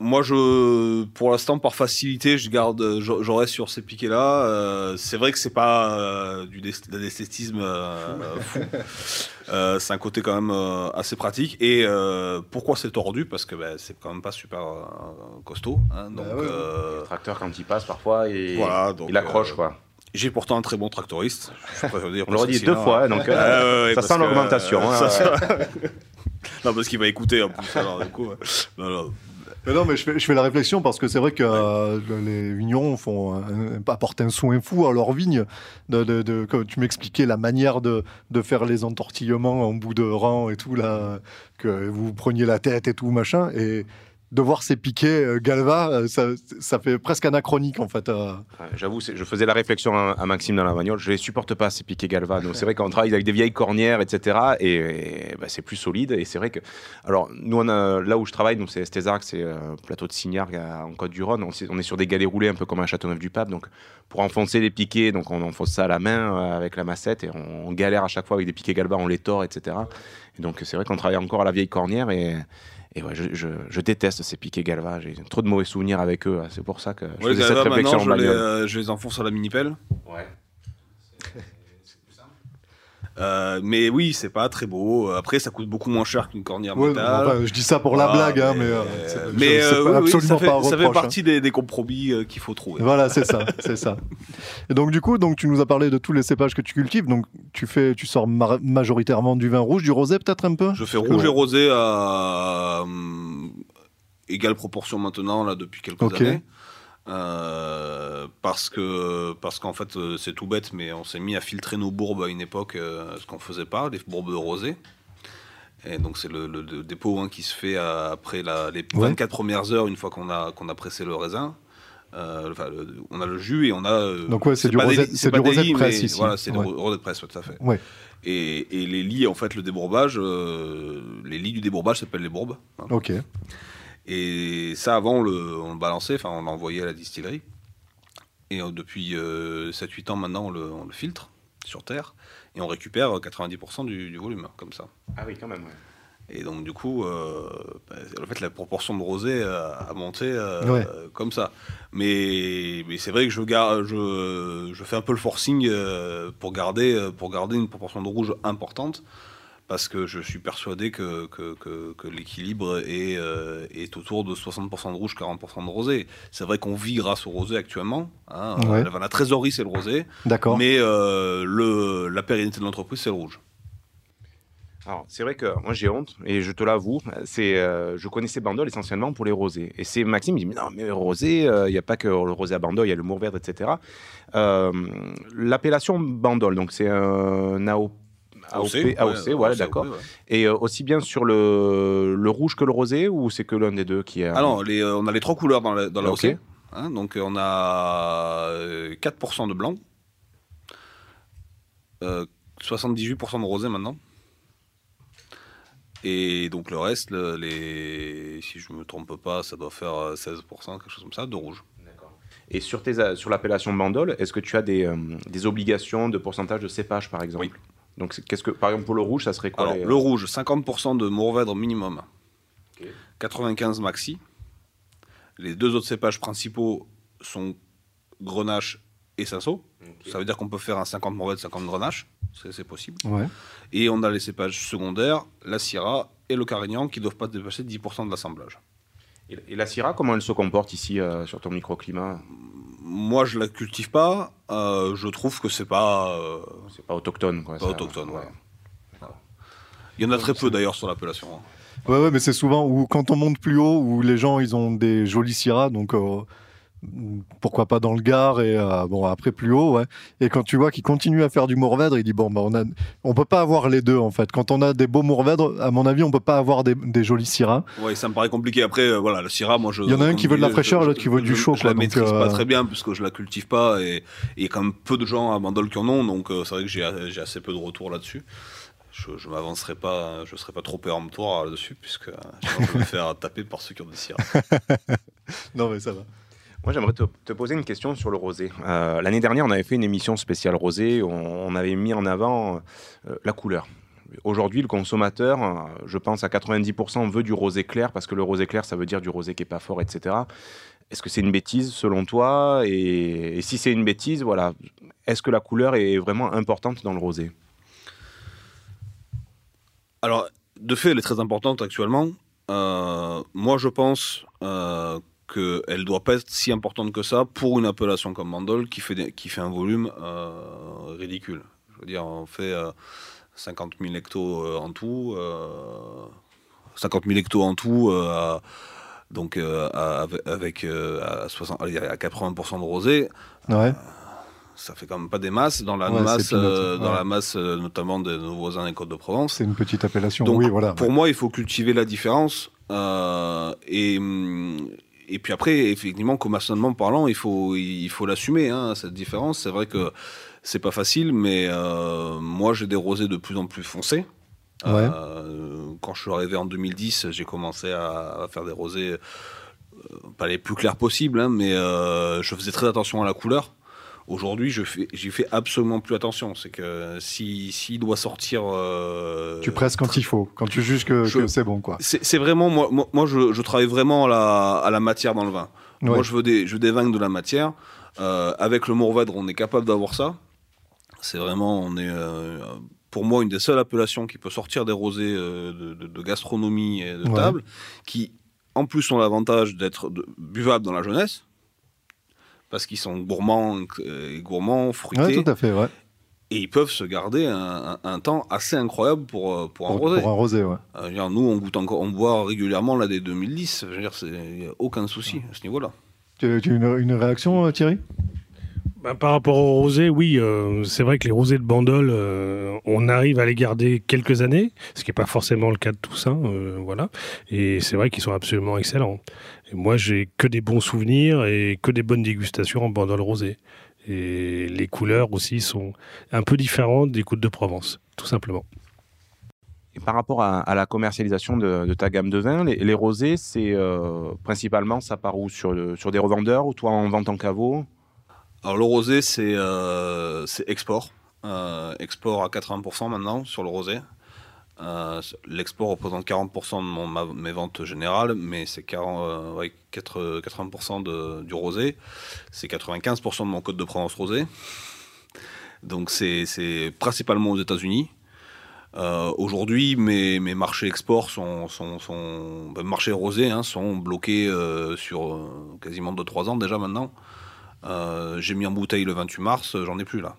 Moi, je, pour l'instant, par facilité, je garde, je, je reste sur ces piquets-là. Euh, c'est vrai que c'est pas euh, du l'esthétisme euh, fou. Euh, c'est un côté quand même euh, assez pratique. Et euh, pourquoi c'est tordu? Parce que ben, c'est quand même pas super euh, costaud. hein. donc, Bah ouais, ouais. euh, Le tracteur, quand il passe, parfois, Voilà, donc, il accroche. euh, quoi. j'ai pourtant un très bon tractoriste. Je dire On l'aurait dit deux sinon, fois, donc euh, ça sent l'augmentation. euh, hein, ouais. non, parce qu'il va écouter en plus. Alors, du coup, ouais. non, non. Mais non, mais je fais, je fais la réflexion parce que c'est vrai que euh, les vignerons font un- apportent un soin fou à leur vigne. De, de- de- que tu m'expliquais la manière de, de faire les entortillements en bout de rang et tout, là, que vous preniez la tête et tout, machin. Et de voir ces piquets euh, Galva, euh, ça, fait presque anachronique en fait. euh. J'avoue, je faisais la réflexion à, à Maxime dans la bagnole. Je les supporte pas ces piquets galva. Donc c'est vrai qu'on travaille avec des vieilles cornières, etc. Et, bah, c'est plus solide. Et c'est vrai que, alors nous là où je travaille, c'est Estézarc, c'est euh, plateau de Signargues à- en Côte-du-Rhône. On, est sur des galets roulés un peu comme un Châteauneuf-du-Pape. Donc pour enfoncer les piquets, donc on enfonce ça à la main avec la massette et on, on galère à chaque fois avec des piquets galva, on les tord, etc. Et donc c'est vrai qu'on travaille encore à la vieille cornière et et ouais, je, je- je déteste ces piquets galva. J'ai trop de mauvais souvenirs avec eux. C'est pour ça que je Ouais, les faisais cette Galva, réflexion maintenant, en je les, euh, je les enfonce à la mini-pelle. Ouais. Euh, mais oui, c'est pas très beau. Après, ça coûte beaucoup moins cher qu'une cornière Ouais, métal. enfin, je dis ça pour la Ah, blague, hein, mais, euh, euh, c'est- mais, euh, oui, oui, absolument ça fait, pas un ça fait reproche, hein. partie des, des compromis euh, qu'il faut trouver. Voilà, c'est ça, c'est ça. Et donc du coup, donc tu nous as parlé de tous les cépages que tu cultives. Donc tu fais, tu sors ma- majoritairement du vin rouge, du rosé peut-être un peu? Je fais rouge et rosé à hum, égale proportion maintenant là depuis quelques Ok. années. Euh, parce que parce qu'en fait euh, c'est tout bête mais on s'est mis à filtrer nos bourbes à une époque euh, ce qu'on faisait pas les bourbes de rosé et donc c'est le, le- le dépôt hein, qui se fait à- après la, les Ouais. 24 premières heures une fois qu'on a qu'on a pressé le raisin Euh, enfin, le- on a le jus et on a euh, Donc ouais, c'est du des rosette- lits- c'est du des rosette presse ici. voilà c'est Ouais. du rosette presse tout à fait Ouais. et, et les lits, en fait, le débourbage, euh, les lits du débourbage s'appellent les bourbes. hein. Ok. Et ça, avant, on le, on le balançait, enfin, on l'envoyait à la distillerie. Et euh, depuis 7-8 ans maintenant, on le, on le filtre sur Terre. Et on récupère 90% du, du volume, comme ça. Ah oui, quand même. Et donc, du coup, euh, bah, en fait, la proportion de rosé a, a monté euh, Ouais. comme ça. Mais, mais c'est vrai que je, garde, je, je fais un peu le forcing euh, pour, garder, euh, pour garder une proportion de rouge importante. Parce que je suis persuadé que, que, que- que l'équilibre est, euh, est autour de 60% de rouge, 40% de rosé. C'est vrai qu'on vit grâce au rosé actuellement. hein. Ouais. La, la trésorerie, c'est le rosé. D'accord. Mais euh, le, la pérennité de l'entreprise, c'est le rouge. Alors, c'est vrai que moi j'ai honte et je te l'avoue, c'est euh, je connaissais Bandol essentiellement pour les rosés. Et c'est Maxime, il dit mais non, mais rosé, euh, il n'y a pas que le rosé à Bandol, il y a le Mourvèdre, etc. Euh, L'appellation Bandol, donc c'est un AO, AOP, AOC, voilà, AOC, d'accord. ouais, ouais. Et euh, aussi bien sur le, le rouge que le rosé ou c'est que l'un des deux qui est. Ah non, les, euh, on a les trois couleurs dans la, dans la. OC. Hein, donc euh, on a euh, 4% de blanc, euh, 78% de rosé maintenant. Et donc le reste, le- les, si je me trompe pas, ça doit faire euh, 16%, quelque chose comme ça, de rouge. Et sur, tes, sur l'appellation Bandol, est-ce que tu as des, euh, des obligations de pourcentage de cépage par exemple? Oui. Donc c'est- qu'est-ce que par exemple pour le rouge, ça serait quoi Alors les- le rouge, 50% de Mourvèdre minimum, Ok. 95 maxi. Les deux autres cépages principaux sont Grenache et Sasso. Ça veut dire qu'on peut faire un 50 Mourvèdre, 50 Grenache, c'est c'est possible. Ouais. Et on a les cépages secondaires, la Syrah et le Carignan qui ne doivent pas dépasser 10% de l'assemblage. Et, et la Syrah, comment elle se comporte ici euh, sur ton microclimat? Moi, je la cultive pas. euh, je trouve que c'est pas, euh, C'est pas autochtone quoi. pas ça- autochtone. ouais. Il y en a très peu d'ailleurs sur l'appellation. hein. Ouais, ouais, mais c'est souvent où quand on monte plus haut, où les gens ils ont des jolis syrahs, donc euh, pourquoi pas dans le Gard et euh, bon après plus haut, ouais. Et quand tu vois qu'ils continuent à faire du Mourvèdre, il dit bon bah on a, on peut pas avoir les deux en fait. Quand on a des beaux Mourvèdres, à mon avis, on peut pas avoir des, des jolis syrahs. Ouais, ça me paraît compliqué. Après, euh, voilà, le Syrah, moi, je. Il y en a un qui veut de la fraîcheur, l'autre qui veut du chaud, Je quoi, la donc, maîtrise pas euh, très bien puisque je la cultive pas et il y a quand même peu de gens à Bandol qui en ont, donc c'est vrai que j'ai j'ai assez peu de retours là-dessus. Je, je m'avancerai pas, je serai pas trop péremptoire là-dessus puisque je vais me faire taper par ceux qui ont des Syrah. Non mais ça va. Moi, j'aimerais te, poser une question sur le rosé. Euh, L'année dernière, on avait fait une émission spéciale rosé. On, avait mis en avant euh, la couleur. Aujourd'hui, le consommateur, euh, je pense à 90%, veut du rosé clair parce que le rosé clair, ça veut dire du rosé qui est pas fort, etc. Est-ce que c'est une bêtise selon toi? Et, si c'est une bêtise, voilà, est-ce que la couleur est vraiment importante dans le rosé? Alors, de fait, elle est très importante actuellement. Moi, je pense euh, qu'elle ne doit pas être si importante que ça pour une appellation comme Bandol qui fait, des- qui fait un volume euh, ridicule. Je veux dire, on fait euh, 50 000 hectos euh, en tout. euh, 50 000 hectos en tout. euh, à- donc euh, à- avec, euh, à, 60, allez, à 80% de rosé, Ouais. ça fait quand même pas des masses dans la Ouais, masse, euh, dans la masse euh, notamment de nos voisins des Côtes de Provence. C'est une petite appellation. Donc, oui, voilà. Pour moi, il faut cultiver la différence. euh, et, hum, et puis après, effectivement, commercialement parlant, il faut, il faut l'assumer, hein, cette différence. C'est vrai que c'est pas facile, mais euh, moi, j'ai des rosés de plus en plus foncés. Euh, quand je suis arrivé en 2010, j'ai commencé à, à faire des rosés, euh, pas les plus clairs possibles, hein, mais je faisais très attention à la couleur. Aujourd'hui, je fais, j'y fais absolument plus attention. C'est que si s'il doit sortir, euh, Tu presses quand il faut, quand tu juges que, c'est bon quoi. c'est vraiment moi, moi, moi, je, je travaille vraiment à la, à la matière dans le vin. Ouais. Moi, je veux des, je veux des vins avec de la matière. Euh, avec le Mourvèdre, on est capable d'avoir ça. C'est vraiment, on est, euh, pour moi, une des seules appellations qui peut sortir des rosés de, de- de gastronomie et de Ouais. table, qui, en plus, ont l'avantage d'être buvables dans la jeunesse, parce qu'ils sont gourmands, euh, et gourmands, fruités, Ouais, tout à fait, ouais. et ils peuvent se garder un, un- un temps assez incroyable pour, euh, pour, un Pour, rosé. pour un rosé, ouais. Euh, dire, nous, on goûte encore, on boit régulièrement là des 2010. Je veux dire, il n'y a aucun souci à ce niveau-là. Tu, tu as une, une réaction, euh, Thierry? Bah, par rapport aux rosés, oui, euh, c'est vrai que les rosés de Bandol, euh, on arrive à les garder quelques années, ce qui n'est pas forcément le cas de tous, hein, euh, voilà. Et c'est vrai qu'ils sont absolument excellents. Et moi, j'ai que des bons souvenirs et que des bonnes dégustations en Bandol rosé. Et les couleurs aussi sont un peu différentes des Côtes de Provence, tout simplement. Et par rapport à, la commercialisation de, ta gamme de vins, les, rosés, c'est principalement ça part où? Sur, sur des revendeurs ou toi en vente en caveau? Alors, le rosé, c'est euh, export. Euh, export à 80% maintenant sur le rosé. Euh, L'export représente 40% de mes ventes générales, mais c'est 40, euh, ouais, 4 80% de- du rosé. C'est 95% de mon code de Provence rosé. Donc c'est principalement aux États-Unis. Aujourd'hui, mes, marchés export sont, sont, ben, marchés rosés hein, sont bloqués sur quasiment 2-3 ans déjà maintenant. Euh, J'ai mis en bouteille le 28 mars, euh, j'en ai plus là.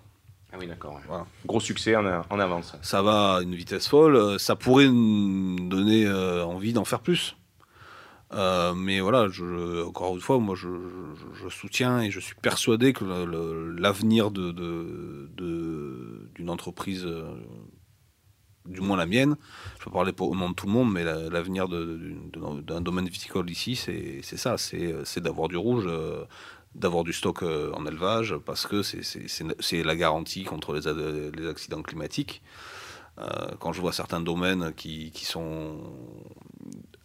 Ah oui, d'accord. Voilà. Gros succès en, en avance. Ça va à une vitesse folle. euh, Ça pourrait nous donner euh, envie d'en faire plus. Euh, mais voilà, je, encore une fois, moi je, je- je soutiens et je suis persuadé que l'avenir de, de- de- d'une entreprise, du moins la mienne, je peux parler pour, au nom de tout le monde, mais la- l'avenir d'un domaine viticole ici, c'est ça, c'est d'avoir du rouge, d'avoir du stock euh, en élevage, parce que c'est- la garantie contre les, ad- les accidents climatiques. Euh, quand je vois certains domaines qui, qui sont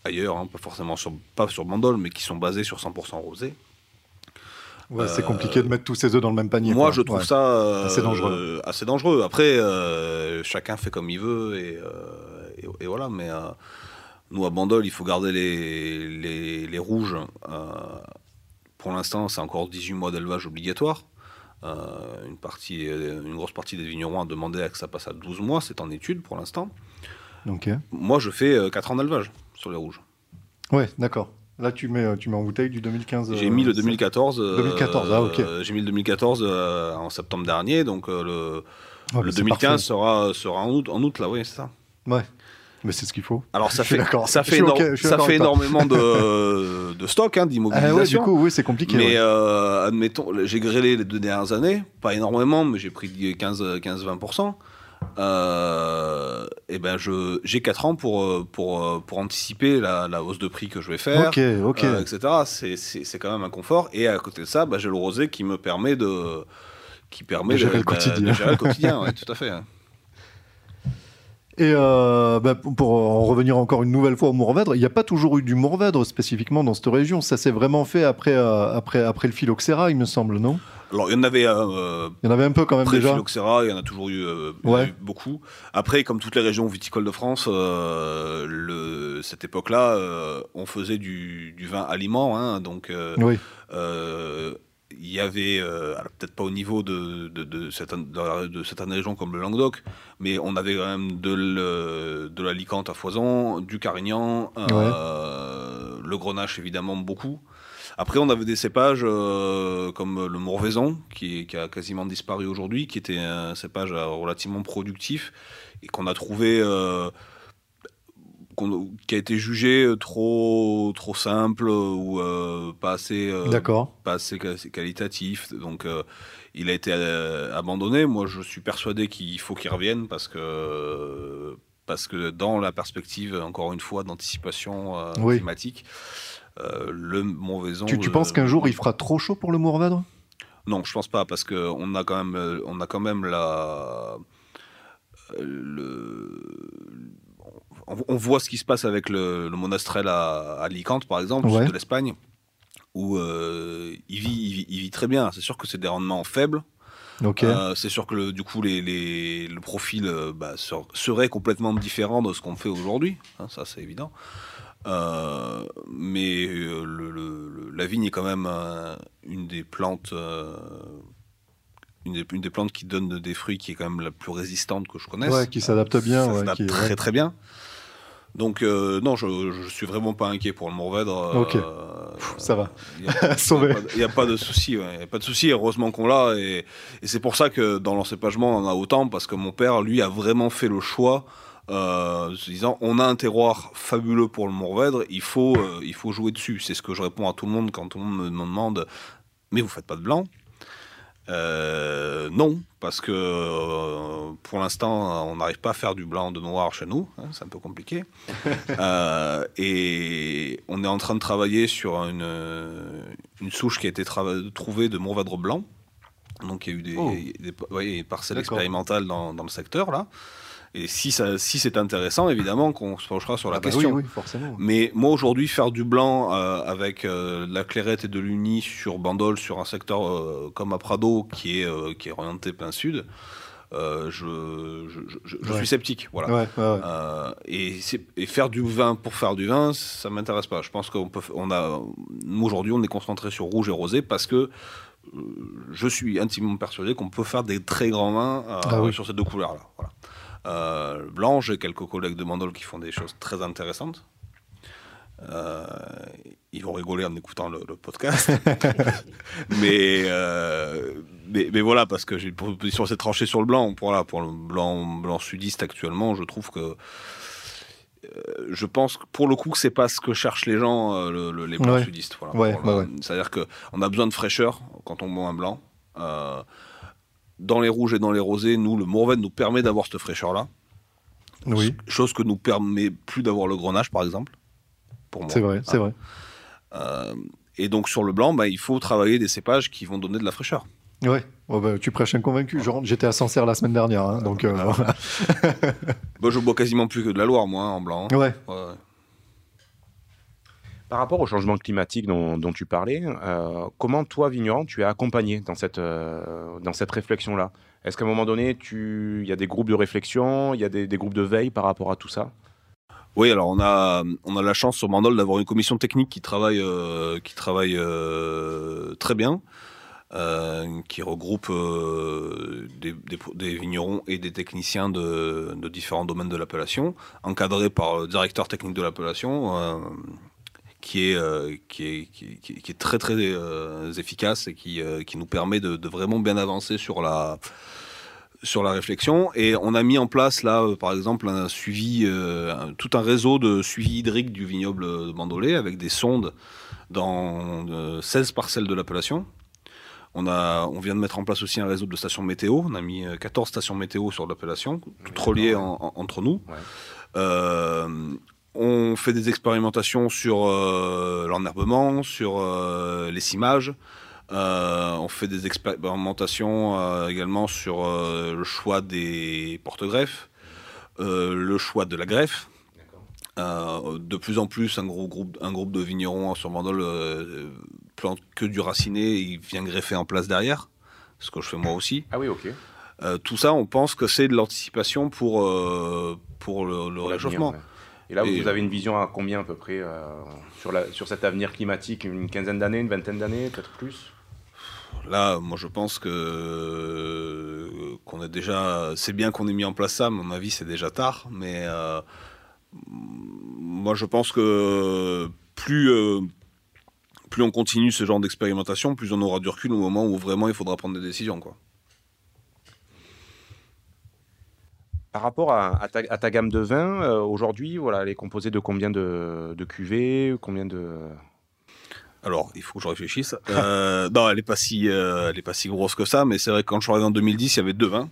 ailleurs, hein, pas forcément sur, pas sur Bandol, mais qui sont basés sur 100% rosé. Ouais, c'est Euh, compliqué de mettre tous ces œufs dans le même panier. Moi, quoi. je trouve Ouais. ça euh, Assez dangereux. euh, assez dangereux. Après, euh, chacun fait comme il veut et, euh, et- et voilà. Mais euh, nous, à Bandol, il faut garder les, les, les rouges. Euh, pour l'instant, c'est encore 18 mois d'élevage obligatoire. Euh, une, partie, euh, une grosse partie des vignerons a demandé à que ça passe à 12 mois. C'est en étude pour l'instant. Ok. Moi, je fais euh, 4 ans d'élevage sur les rouges. Ouais, d'accord. Là, tu mets, euh, tu mets en bouteille du 2015. J'ai euh, mis le c'est- 2014. euh, 2014, ah, ok. euh, J'ai mis le 2014 euh, en septembre dernier, donc euh, le, Ouais, mais le c'est 2015 parfait. sera, sera en août, en août là, oui, c'est ça. Ouais. Mais c'est ce qu'il faut. Alors ça fait, ça fait, ça fait énormément de, de stock, hein, Ah ouais, du coup, oui, c'est compliqué. mais ouais. euh, admettons, j'ai grêlé les deux dernières années, pas énormément, mais j'ai pris 15-20%. Euh, et ben je j'ai 4 ans pour, euh, pour, euh, pour anticiper la, la hausse de prix que je vais faire. Ok, ok. euh, etc. C'est- quand même un confort. Et à côté de ça, bah, j'ai le rosé qui me permet de, qui permet De gérer le bah, quotidien. de gérer le quotidien, ouais, tout à fait. hein. Et euh, bah, pour- en revenir encore une nouvelle fois au Mourvèdre, il n'y a pas toujours eu du Mourvèdre spécifiquement dans cette région. Ça s'est vraiment fait après, euh, après, après le phylloxéra, il me semble, non? Alors, il y en avait euh, Il y en avait un peu quand même après le déjà. phylloxéra, il y en a toujours eu, Ouais. beaucoup. Après, comme toutes les régions viticoles de France, le, cette époque-là, on faisait du, du vin aliment, hein, donc. Oui, il y avait, euh, peut-être pas au niveau de, de, de certaines, de certaines régions comme le Languedoc, mais on avait quand même de, le- de l'Alicante à foison, du Carignan, euh, le Grenache évidemment beaucoup. Après, on avait des cépages euh, comme le Mourvaisan, qui, qui a quasiment disparu aujourd'hui, qui était un cépage euh, relativement productif et qu'on a trouvé, euh, qui a été jugé trop, trop simple ou euh, pas assez. euh, pas assez quali- qualitatif. Donc, euh, il a été euh, abandonné. Moi, je suis persuadé qu'il faut qu'il revienne parce que, parce que dans la perspective, encore une fois, d'anticipation euh, Oui. climatique, euh, le Montvaison. Tu, tu euh, penses qu'un jour il fera trop chaud pour le Mourvèdre? Non, je pense pas parce que on a quand même, euh, on a quand même la. euh, Le, on, on voit ce qui se passe avec le, le monastrel à, à Alicante, par exemple, Ouais. sud de l'Espagne, où euh, il, vit, il, vit, il vit très bien. C'est sûr que c'est des rendements faibles. Euh, c'est sûr que le- du coup, les, les- le profil euh, bah, ser- serait complètement différent de ce qu'on fait aujourd'hui. hein, ça, c'est évident. Euh, mais euh, le- le- le- la vigne est quand même euh, une des plantes. une des, une des plantes qui donne des fruits qui est quand même la plus résistante que je connaisse. Ouais, qui s'adapte bien, Ça ouais, qui- très ouais. très bien. Donc euh, non, je, je suis vraiment pas inquiet pour le Mourvèdre. Ok. euh, ça va. il Sauvé. N'y a pas de souci, il n'y a pas de souci, heureusement qu'on l'a. Et, et c'est pour ça que dans l'encépagement, on en a autant, parce que mon père, lui, a vraiment fait le choix, euh, se disant, on a un terroir fabuleux pour le Mourvèdre, il faut, euh, il faut jouer dessus. C'est ce que je réponds à tout le monde quand tout le monde me demande, mais vous faites pas de blanc? Euh, non, parce que euh, pour l'instant, on n'arrive pas à faire du blanc de noir chez nous, hein, c'est un peu compliqué. Euh, et on est en train de travailler sur une, une souche qui a été trouvée de Mourvèdre blanc. Donc il y a eu des, Oh. des- ouais, des parcelles expérimentales dans, dans le secteur là. Et si, ça, si c'est intéressant, évidemment qu'on se penchera sur la Ah bah question. Oui, oui, forcément. Mais moi aujourd'hui, faire du blanc euh, avec euh, de la clairette et de l'uni sur Bandol, sur un secteur euh, comme à Prado, qui est, qui est orienté plein sud, euh, je, je, je- je- je Ouais. suis sceptique. Voilà. Ouais, ouais, ouais. Euh, et, faire du vin pour faire du vin, ça m'intéresse pas. Je pense qu'on peut, on a, aujourd'hui, on est concentré sur rouge et rosé parce que euh, je suis intimement persuadé qu'on peut faire des très grands vins Ah oui. sur ces deux couleurs-là. Voilà. Euh, blanc, j'ai quelques collègues de Mandol qui font des choses très intéressantes. Euh, ils vont rigoler en écoutant le, le podcast. mais, euh, mais, mais voilà, parce que j'ai une position assez tranchée sur le blanc. Pour, voilà, pour le blanc, blanc sudiste actuellement, je trouve que euh, je pense que pour le coup que c'est pas ce que cherchent les gens, le- le- les blancs Ouais. sudistes. Voilà, Ouais, ouais. C'est-à-dire qu'on a besoin de fraîcheur quand on boit un blanc. Dans les rouges et dans les rosés, nous, le Mourvèdre nous permet d'avoir cette fraîcheur-là. Oui, Chose que nous permet plus d'avoir le Grenache, par exemple. Pour moi. c'est vrai, c'est Ah. vrai. Euh, et donc sur le blanc, bah, il faut travailler des cépages qui vont donner de la fraîcheur. Ouais. Oh, bah, tu prêches un convaincu. J'étais à Sancerre la semaine dernière, hein, donc euh, voilà. Moi, je bois quasiment plus que de la Loire, moi, hein, en blanc. hein. Ouais. Par rapport au changement climatique dont, tu parlais, euh, comment toi, vigneron, tu es accompagné dans cette, euh, cette réflexion-là? Est-ce qu'à un moment donné, il y a des groupes de réflexion, il y a des, groupes de veille par rapport à tout ça? Oui, alors on a, on a la chance sur Mandol d'avoir une commission technique qui travaille, euh, qui travaille très bien, qui regroupe des, des- vignerons et des techniciens de, de différents domaines de l'appellation, encadré par le directeur technique de l'appellation, qui, est, euh, qui, est, qui, est- qui est- très très euh, efficace et qui, euh, qui nous permet de, de vraiment bien avancer sur la, sur la réflexion et on a mis en place là par exemple un suivi un- tout un réseau de suivi hydrique du vignoble de Bandolé avec des sondes dans euh, 16 parcelles de l'appellation. On, a, on vient de mettre en place aussi un réseau de stations météo. On a mis euh, 14 stations météo sur l'appellation, toutes reliées en- en- entre nous. Ouais. Euh, on fait des expérimentations sur euh, l'enherbement, sur euh, les cimages. Euh, on fait des expérimentations euh, également sur le choix des porte-greffes, le choix de la greffe. De plus en plus, un, gros groupe, un groupe de vignerons sur Mandol euh, plante que du raciné et il vient greffer en place derrière, ce que je fais moi aussi. Ah oui, ok. Tout ça, on pense que c'est de l'anticipation pour, pour le, le Pour l'avenir, réchauffement. ouais. Et là, vous, Et, vous avez une vision à combien à peu près euh, sur, la, sur cet avenir climatique? Une quinzaine d'années, une vingtaine d'années, peut-être plus? Là, moi, je pense que qu'on est déjà. C'est bien qu'on ait mis en place ça. À mon avis, c'est déjà tard. Mais euh, moi, je pense que plus euh, plus on continue ce genre d'expérimentation, plus on aura du recul au moment où vraiment il faudra prendre des décisions, quoi. Par rapport à, ta, gamme de vins, euh, aujourd'hui, voilà, elle est composée de combien de, de cuvées Combien de... Alors, il faut que je réfléchisse. Euh, non, elle est pas si, euh, pas si grosse que ça, mais c'est vrai que quand je suis arrivé en 2010, il y avait deux vins.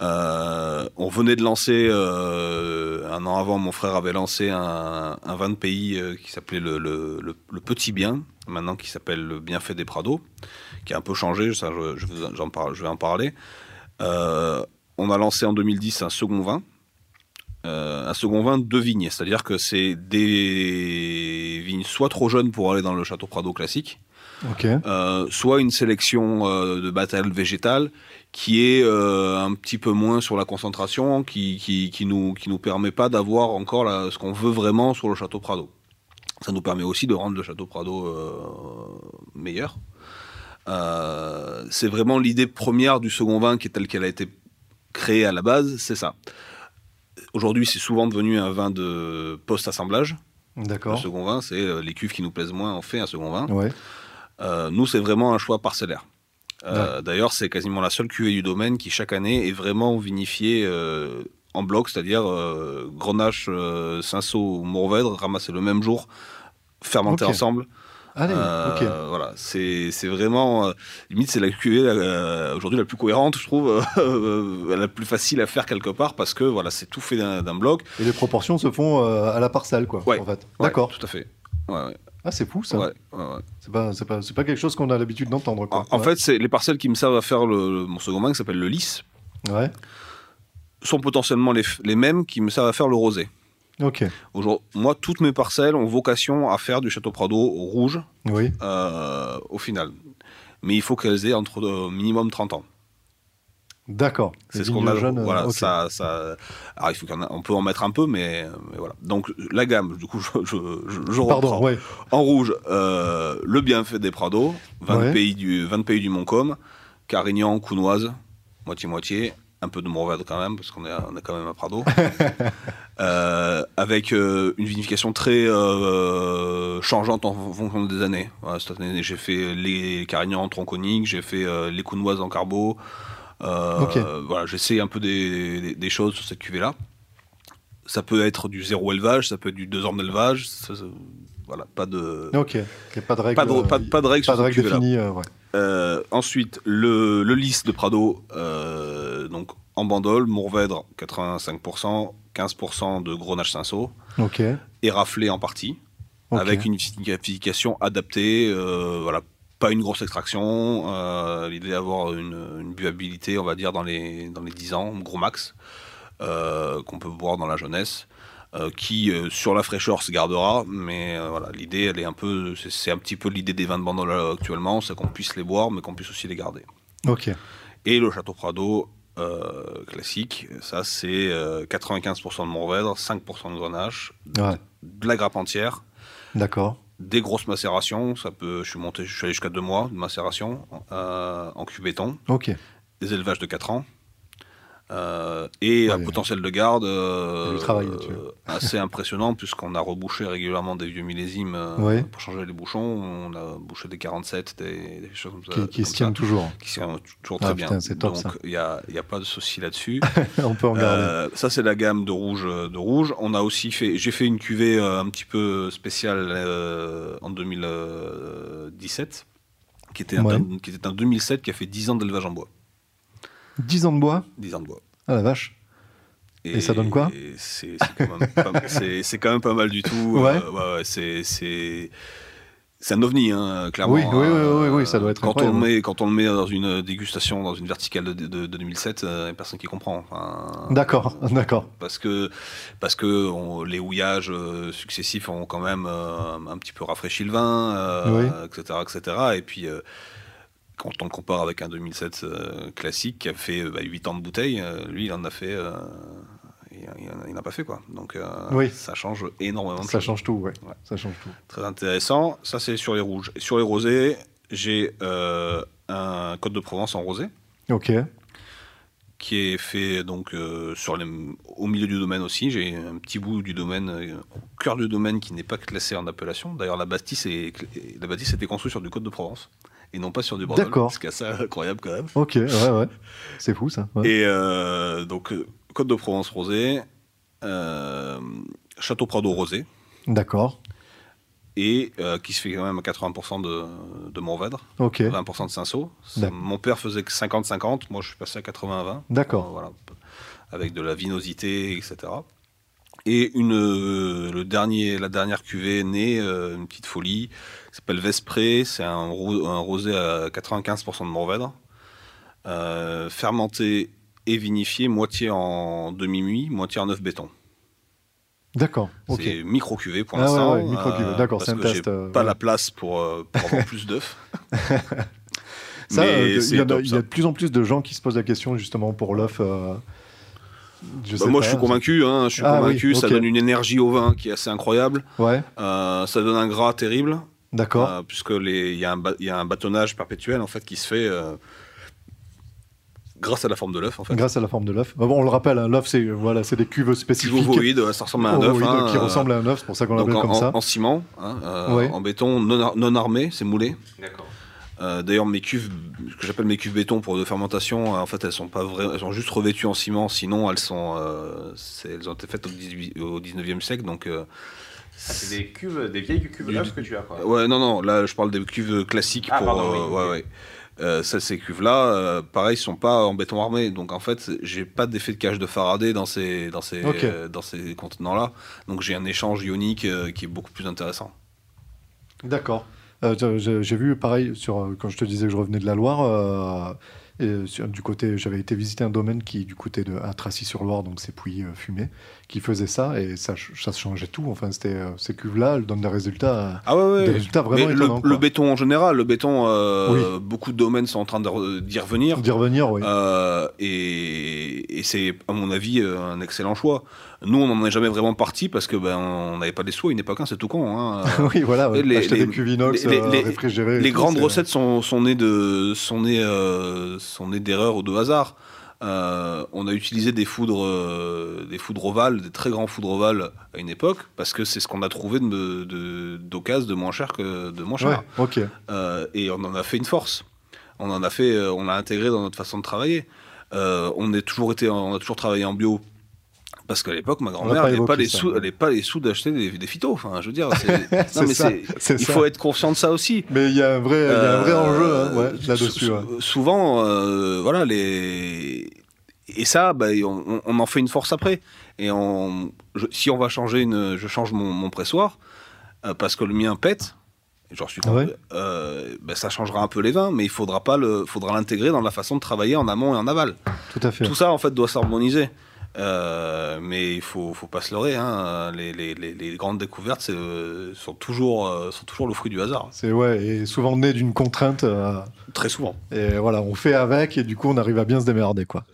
On venait de lancer un an avant, mon frère avait lancé un, vin de pays qui s'appelait le, Petit Bien, maintenant qui s'appelle le Bienfait des Prados, qui a un peu changé. Ça, je vais en parler. On a lancé en 2010 un second vin, euh, un second vin de vignes, c'est-à-dire que c'est des vignes soit trop jeunes pour aller dans le château Prado classique, euh, soit une sélection euh, de bataille végétale qui est un petit peu moins sur la concentration, qui, qui, qui nous, qui nous permet pas d'avoir encore la- ce qu'on veut vraiment sur le château Prado. Ça nous permet aussi de rendre le château Prado meilleur. C'est vraiment l'idée première du second vin qui est telle qu'elle a été créée à la base, c'est ça. Aujourd'hui, c'est souvent devenu un vin de post-assemblage. Le D'accord. second vin, c'est euh, les cuves qui nous plaisent moins, on fait un second vin. Ouais. Euh, nous, c'est vraiment un choix parcellaire. Euh, D'ailleurs, c'est quasiment la seule cuvée du domaine qui, chaque année, est vraiment vinifiée euh, en bloc, c'est-à-dire Grenache, Cinsault ou Mourvèdre, ramassés le même jour, fermentés ensemble. Allez, Euh, ok. Voilà, c'est vraiment. euh, limite, c'est la cuvée euh, aujourd'hui la plus cohérente, je trouve, euh, la plus facile à faire quelque part parce que voilà, c'est tout fait d'un bloc. Et les proportions se font à la parcelle, quoi, Ouais. en fait. Ouais, D'accord. Tout à fait. Ouais, ouais, Ah, c'est fou, ça. ouais, ouais, ouais. C'est pas, pas, pas quelque chose qu'on a l'habitude d'entendre, quoi. En, en fait, c'est les parcelles qui me servent à faire le, le- mon second vin qui s'appelle le. Ouais. sont potentiellement les mêmes qui me servent à faire le rosé. Ok. Aujourd'hui, moi, toutes mes parcelles ont vocation à faire du Château Prado rouge Oui. euh, au final. Mais il faut qu'elles aient entre euh, minimum 30 ans. D'accord. C'est ce qu'on a. voilà, ça, ça. Alors, il faut qu'on on peut en mettre un peu, mais, mais voilà. Donc, la gamme, du coup, je, je, je, je Pardon, reprends. ouais. En rouge, euh, le bienfait des Prados, 20 Ouais. pays du 20 pays du Montcalm, Carignan, Counoise, moitié moitié, un peu de Mourvèdre quand même, parce qu'on est, à- on est quand même à Prado. Euh, avec euh, une vinification très euh, changeante en fonction des années. Voilà, cette année, j'ai fait les Carignans en tronconique, j'ai fait les Counoises en carbo. Voilà, j'essaie un peu des, des- des choses sur cette cuvée-là. Ça peut être du zéro élevage, ça peut être du deux ans d'élevage. Voilà, pas de, Ok. Il n'y a pas de règle. pas de, pas, pas de règles pas sur de règle cuvée-là. définie. ouais. Ensuite, le, le lys de Prado, donc en bandole, Mourvèdre 85%, 15% de Grenache Cinsault, Ok. et raflé en partie, avec une vinification adaptée, euh, voilà, pas une grosse extraction, euh, l'idée d'avoir une, une buvabilité, on va dire, dans les, dans les 10 ans, gros max, euh, qu'on peut boire dans la jeunesse. qui sur la fraîcheur se gardera, mais voilà, l'idée elle est un peu, c'est- un petit peu l'idée des vins de bandole actuellement, c'est qu'on puisse les boire, mais qu'on puisse aussi les garder. Ok. Et le Château Prado euh, classique, ça c'est euh, 95% de Mourvèdre, 5% de Grenache, Ouais. de la grappe entière, D'accord. des grosses macérations, ça peut, je suis monté, je suis allé jusqu'à deux mois de macération euh, en cul béton, Ok. des élevages de 4 ans. Euh, et un potentiel de garde euh, euh, assez impressionnant puisqu'on a rebouché régulièrement des vieux millésimes Ouais. pour changer les bouchons. On a bouché des 47, des, des choses comme ça. Qui, qui se tiennent toujours. qui sont toujours Ah, très putain, bien. top, Donc il n'y a, pas de souci là-dessus. On peut en garder. Ça c'est la gamme de rouge de rouge. On a aussi fait, j'ai fait une cuvée un petit peu spéciale en 2017, qui était, un, qui était un 2007 qui a fait 10 ans d'élevage en bois. 10 ans de bois 10 ans de bois. Ah la vache. Et ça donne quoi C'est quand, quand même pas mal du tout. Ouais. Euh, ouais, ouais, c'est c'est un ovni, hein, clairement. Oui, oui, oui, oui, oui, ça doit être quand on, le met, quand on le met dans une dégustation, dans une verticale de, de- de 2007, il n'y a personne qui comprend. Enfin, D'accord, d'accord. parce que, parce que on- les houillages euh, successifs ont quand même euh, un petit peu rafraîchi le vin, euh, etc., etc. Et puis, euh, quand on le compare avec un 2007 euh, classique qui a fait euh, bah, 8 ans de bouteille, euh, lui, il en a fait. il n'a pas fait quoi. Donc Oui. ça change énormément. de Ça choses. change tout, ouais. Ouais. Ça change tout. Très intéressant. Ça, c'est sur les rouges. Et sur les rosés, j'ai un Côte de Provence en rosé Ok. qui est fait donc euh, sur les, au milieu du domaine aussi. J'ai un petit bout du domaine, euh, au cœur du domaine qui n'est pas classé en appellation. D'ailleurs, la bâtisse, est, la bâtisse été construite sur du Côte de Provence et non pas sur du Bordeaux. D'accord. Ce qui est assez incroyable quand même. Ok, ouais, ouais. C'est fou ça. ouais. Et euh, donc, euh, Côte de Provence rosé, euh, Château Prado rosé, D'accord. et euh, qui se fait quand même à 80% de, de Mourvèdre, Ok. 20% de Cinsault. Ça. Mon père faisait que 50-50, moi je suis passé à 80-20. D'accord. Voilà, avec de la vinosité, etc. Et une, euh, le dernier, la dernière cuvée née, euh, une petite folie, qui s'appelle Vespré. C'est un, ro- un rosé à 95% de Mourvèdre, euh, fermenté et vinifié, moitié en demi-muit, moitié en œuf béton. D'accord. Ok. C'est micro-cuvée pour Ah ouais, l'instant. ouais, micro-cuvée. D'accord, c'est un que test, euh, pas ouais. la place pour, euh, pour avoir plus d'œufs. Ça, euh, il y, a de plus en plus de gens qui se posent la question justement pour l'œuf. Je Bah, sais moi, pas. je suis convaincu. Hein, je suis Ah oui, convaincu. Ça donne une énergie au vin qui est assez incroyable. Ouais, Euh, ça donne un gras terrible. d'accord. euh, puisque les- il y, a un ba- il y a un bâtonnage perpétuel en fait qui se fait euh, grâce à la forme de l'œuf en fait. Grâce à la forme de l'œuf. Bon, on le rappelle, hein, l'œuf, c'est voilà, c'est des cuves spécifiques. Ovoïde, ça ressemble à un œuf. hein, qui euh, ressemblent à un œuf, c'est pour ça qu'on l'appelle en, comme ça. en- en ciment, hein, euh, Ouais. en béton non, ar- non armé, c'est moulé. D'accord. Euh, D'ailleurs, mes cuves, ce que j'appelle mes cuves béton pour de fermentation, euh, en fait, elles sont pas vraies, elles sont juste revêtues en ciment. Sinon, elles sont, euh, elles ont été faites au, 18 au 19e siècle. Donc, euh, c'est des cuves, des vieilles cuves Du- que tu as. Quoi. ouais, non, non. Là, je parle des cuves classiques Ah, pour. pardon, euh, oui, ouais, ok. ouais. Euh, ça, ces cuves-là, euh, pareil, sont pas en béton armé. Donc, en fait, j'ai pas d'effet de cage de Faraday dans ces, dans ces, euh, dans ces contenants-là. Donc, j'ai un échange ionique euh, qui est beaucoup plus intéressant. D'accord. Euh, j'ai- vu pareil sur euh, quand je te disais que je revenais de la Loire. euh, et sur- du côté, j'avais été visiter un domaine qui du côté de à Tracy-sur-Loire, donc c'est Pouilly fumé, qui faisait ça et ça, ça changeait tout. Enfin, c'était ces cuves-là, elles donnent des résultats. Ah ouais, ouais. Des résultats vraiment étonnants, le, béton en général, le béton, euh, beaucoup de domaines sont en train d'y revenir. D'y revenir, oui. Euh, et et c'est, à mon avis, un excellent choix. Nous, on n'en est jamais vraiment parti parce que ben, on n'avait pas les sous à une époque, hein, c'est tout con. Hein. oui, voilà. ouais. les- Acheter les- des cuves inox les- euh, les- réfrigérées. et Les tout, grandes recettes sont, sont nées de, sont nées, euh, sont nées d'erreurs ou de hasard. Euh, on a utilisé des foudres, euh, des foudres ovales, des très grands foudres ovales à une époque, parce que c'est ce qu'on a trouvé de, de, d'occasion de moins cher que de moins cher. Ouais. Euh, et on en a fait une force. On en a fait, euh, on l'a intégré dans notre façon de travailler. Euh, on est toujours été, on a toujours travaillé en bio. Parce qu'à l'époque, ma grand-mère, n'avait pas, les ça, sous, ouais. elle avait pas les sous d'acheter des, des phytos. Enfin, je veux dire, non, mais ça, il faut être conscient de ça aussi. Mais il y a un vrai, il y a un vrai enjeu hein, ouais, là-dessus. ouais. Souvent, euh, voilà, les. Et ça, bah, on, en fait une force après. Et on, je- si on va changer une. Je change mon, mon pressoir, euh, parce que le mien pète, j'en suis Ah ouais euh, bah, ça changera un peu les vins, mais il faudra pas le, faudra l'intégrer dans la façon de travailler en amont et en aval. Tout à fait. Tout ça, en fait, doit s'harmoniser. Euh, mais il faut, faut pas se leurrer. Hein. Les, les- les- les grandes découvertes euh, sont, toujours, euh, sont toujours le fruit du hasard. C'est ouais, et souvent né d'une contrainte. euh, Très souvent. et voilà, on fait avec, et du coup, on arrive à bien se démerder, quoi.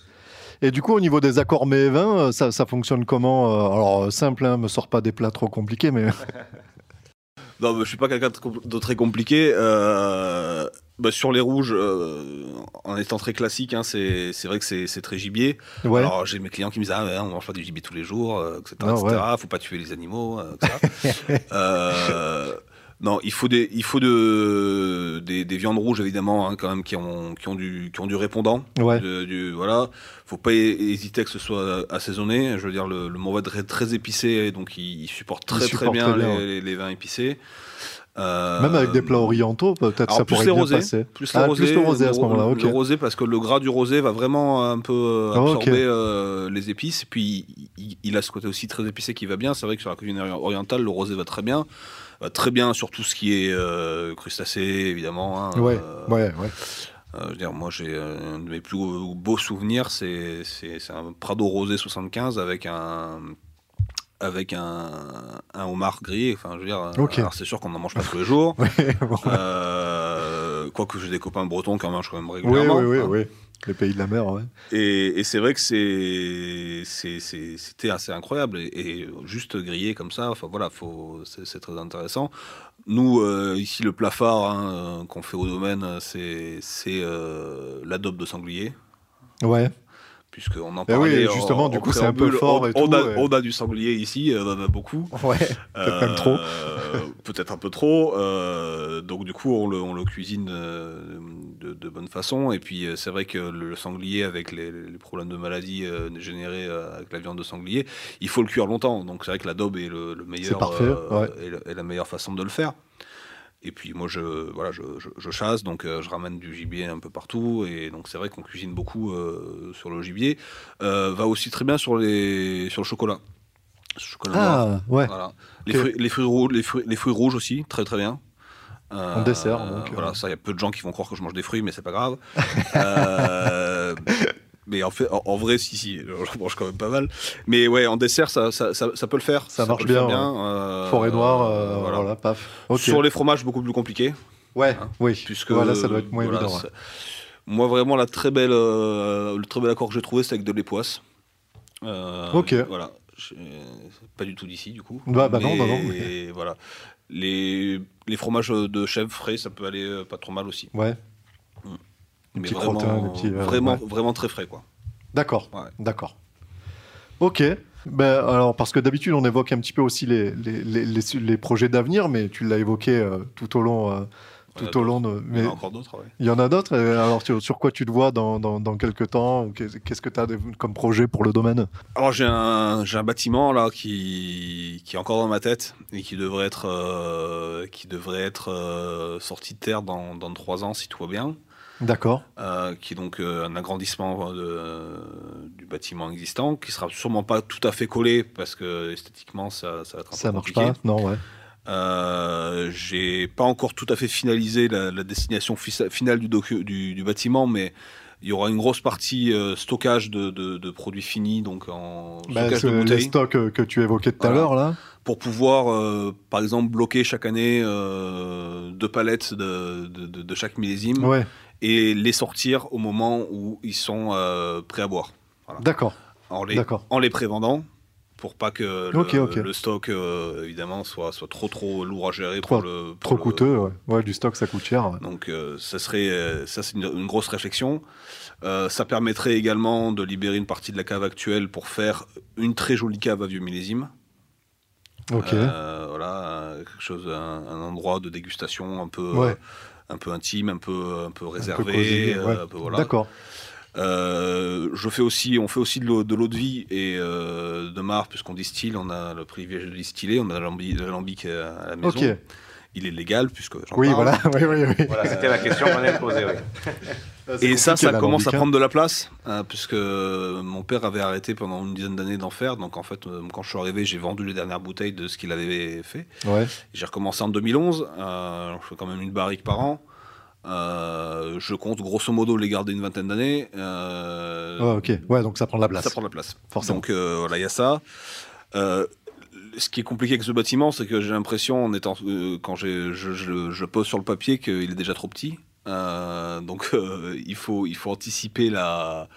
Et du coup, au niveau des accords mets et vins, euh, ça, ça fonctionne comment Alors, simple, hein, me sort pas des plats trop compliqués, mais Non, bah, je suis pas quelqu'un de très compliqué. Euh, bah, sur les rouges, euh, en étant très classique, hein, c'est vrai que c'est très gibier. ouais. Alors j'ai mes clients qui me disent ah ouais, on mange pas du gibier tous les jours, euh, etc. Ah, etc. Faut pas tuer les animaux, euh, etc. Euh, non, il faut des il faut de des, des viandes rouges évidemment hein, quand même qui ont qui ont du qui ont du répondant. De- du, voilà, faut pas hé- hésiter que ce soit assaisonné. Je veux dire le, le est très, très épicé, donc il, il supporte très supporte très bien, très bien, les, ouais. les- les vins épicés. Euh, Même avec des plats orientaux, peut-être ça pourrait les bien rosés, passer. Plus les Ah, rosés, plus le rosé à ce moment-là, ok. Le rosé parce que le gras du rosé va vraiment un peu euh, Ah, absorber euh, les épices. Et puis il, il a ce côté aussi très épicé qui va bien. C'est vrai que sur la cuisine ori- orientale, le rosé va très bien. Va très bien sur tout ce qui est euh, crustacés, évidemment. hein. Ouais, Euh, ouais, ouais. euh, je veux dire, moi, j'ai euh, un de mes plus beaux, souvenirs, c'est un Prado rosé 75 avec un avec un, un homard grillé. Enfin, je veux dire, alors c'est sûr qu'on n'en mange pas tous les jours. Ouais, bon. Euh, Quoique j'ai des copains bretons qui en mangent quand même régulièrement. oui, oui, hein. oui. Les pays de la mer, ouais. Et, et c'est vrai que c'est c'est- c'est- c'était assez incroyable et, et juste grillé comme ça. Enfin voilà, faut c'est très intéressant. Nous euh, ici le plat phare hein, euh, qu'on fait au domaine, c'est c'est euh, l'adobe de sanglier. Ouais. Puisqu'on en Eh oui, parlait. justement, en- du en coup, c'est un peu fort On, et on tout, a, ouais. on a du sanglier ici, euh, on en a beaucoup. Ouais. Peut-être même trop. Euh, Peut-être un peu trop. euh, donc du coup, on le, on le cuisine euh, de, de bonne façon. Et puis euh, c'est vrai que le sanglier, avec les, les problèmes de maladie euh, générés euh, avec la viande de sanglier, il faut le cuire longtemps. Donc c'est vrai que l'adobe est le, le meilleur, C'est parfait, ouais. est est la meilleure façon de le faire. Et puis moi, je, voilà, je, je, je chasse, donc euh, je ramène du gibier un peu partout. Et donc c'est vrai qu'on cuisine beaucoup euh, sur le gibier. Euh, va aussi très bien sur, les, sur le chocolat. Chocolat noir. Ah, ouais. Voilà. Les, fruits, les, fruits rouges, les, fruits, les fruits rouges aussi, très très bien. En dessert, donc, Voilà, ça, il y a peu de gens qui vont croire que je mange des fruits, mais c'est pas grave. Mais en fait, en, en vrai, si, si, j'en mange quand même pas mal. Mais ouais, en dessert, ça, ça, ça, ça peut le faire. Ça marche faire bien, euh, Forêt noire, euh, voilà. voilà. paf. Sur les fromages, beaucoup plus compliqué. Ouais, hein, oui. Puisque, voilà, ça doit être moins voilà, évident. ouais. Moi, vraiment, la très belle, euh, le très bel accord que j'ai trouvé, c'est avec de l'époisse. Euh, Ok. Voilà. Pas du tout d'ici, du coup. Bah, bah non, bah non, mais- voilà. Les, les fromages de chèvre frais, ça peut aller pas trop mal aussi. Ouais. Mais petits vraiment, crottins, petits, euh, vraiment, ouais. vraiment très frais, quoi. D'accord. Ouais. D'accord. Ok. Ben, alors, parce que d'habitude, on évoque un petit peu aussi les, les, les, projets d'avenir, mais tu l'as évoqué euh, tout au long. euh, tout au long de. Il y Mais en a encore d'autres, ouais. il y en a d'autres. Alors, sur, sur quoi tu te vois dans, dans, dans quelques temps Qu'est-ce que tu as comme projet pour le domaine? Alors j'ai un, un bâtiment là qui, qui est encore dans ma tête et qui devrait être, euh, qui devrait être euh, sorti de terre dans, dans trois ans si tout va bien. D'accord. Euh, qui est donc euh, un agrandissement de- du bâtiment existant, qui sera sûrement pas tout à fait collé parce que esthétiquement ça, ça va être un Ça peu marche compliqué. pas Non, ouais. Euh, J'ai pas encore tout à fait finalisé la, la destination fi- finale du, docu- du, du bâtiment, mais il y aura une grosse partie euh, stockage de, de- de produits finis, donc en Ben, stockage les stocks euh, que tu évoquais tout à l'heure, là. pour pouvoir, euh, par exemple, bloquer chaque année euh, deux palettes de- de chaque millésime Ouais. Et les sortir au moment où ils sont euh, prêts à boire. D'accord. En les, en les prévendant pour pas que le, stock euh, évidemment soit soit trop trop lourd à gérer Trop- pour le pour Trop le- coûteux, ouais. Ouais, du stock, ça coûte cher. ouais. Donc euh, ça serait ça c'est une, une grosse réflexion. Euh, ça permettrait également de libérer une partie de la cave actuelle pour faire une très jolie cave à vieux millésime. Ok. Voilà, quelque chose, un, un endroit de dégustation un peu, Ouais. Un peu intime, un peu, un peu réservé. euh, ouais. voilà. D'accord. Euh, je fais aussi, on fait aussi de l'eau de, vie et euh, de marre puisqu'on distille. On a le privilège de distiller. On a l'alambi- l'alambic à la maison. Ok. Il est légal puisque j'en Oui, parle. voilà. oui, oui, oui. Voilà, c'était la question qu'on allait poser. oui. C'est Et ça, ça commence à prendre de la place, hein, puisque mon père avait arrêté pendant une dizaine d'années d'en faire. Donc en fait, euh, quand je suis arrivé, j'ai vendu les dernières bouteilles de ce qu'il avait fait. Ouais. J'ai recommencé en 2011. euh, je fais quand même une barrique par an. Euh, je compte grosso modo les garder une vingtaine d'années. euh, Ouais, ok. Ouais, donc ça prend de la place. Ça prend de la place. Forcément. Donc euh, voilà, il y a ça. Euh, ce qui est compliqué avec ce bâtiment, c'est que j'ai l'impression, en étant, euh, quand je, je- je pose sur le papier, qu'il est déjà trop petit. Euh, donc euh, il, faut, il faut anticiper la.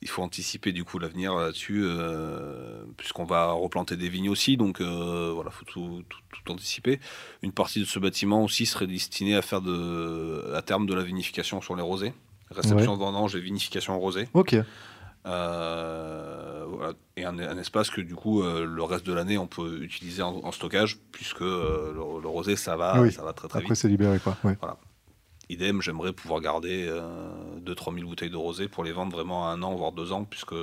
Il faut anticiper du coup l'avenir là-dessus, euh, puisqu'on va replanter des vignes aussi, donc voilà, faut tout, tout, tout anticiper. Une partie de ce bâtiment aussi serait destinée à faire de, à terme de la vinification sur les rosés, réception Ouais. de vendange et vinification en rosé. Ok. Euh, voilà. Et un, un espace que du coup euh, le reste de l'année on peut utiliser en, en stockage puisque euh, le, le rosé ça va, Oui. ça va très très Après, vite. c'est libéré, quoi. Ouais. Idem, j'aimerais pouvoir garder 2-3 000 bouteilles de rosé pour les vendre vraiment à un an voire deux ans puisque,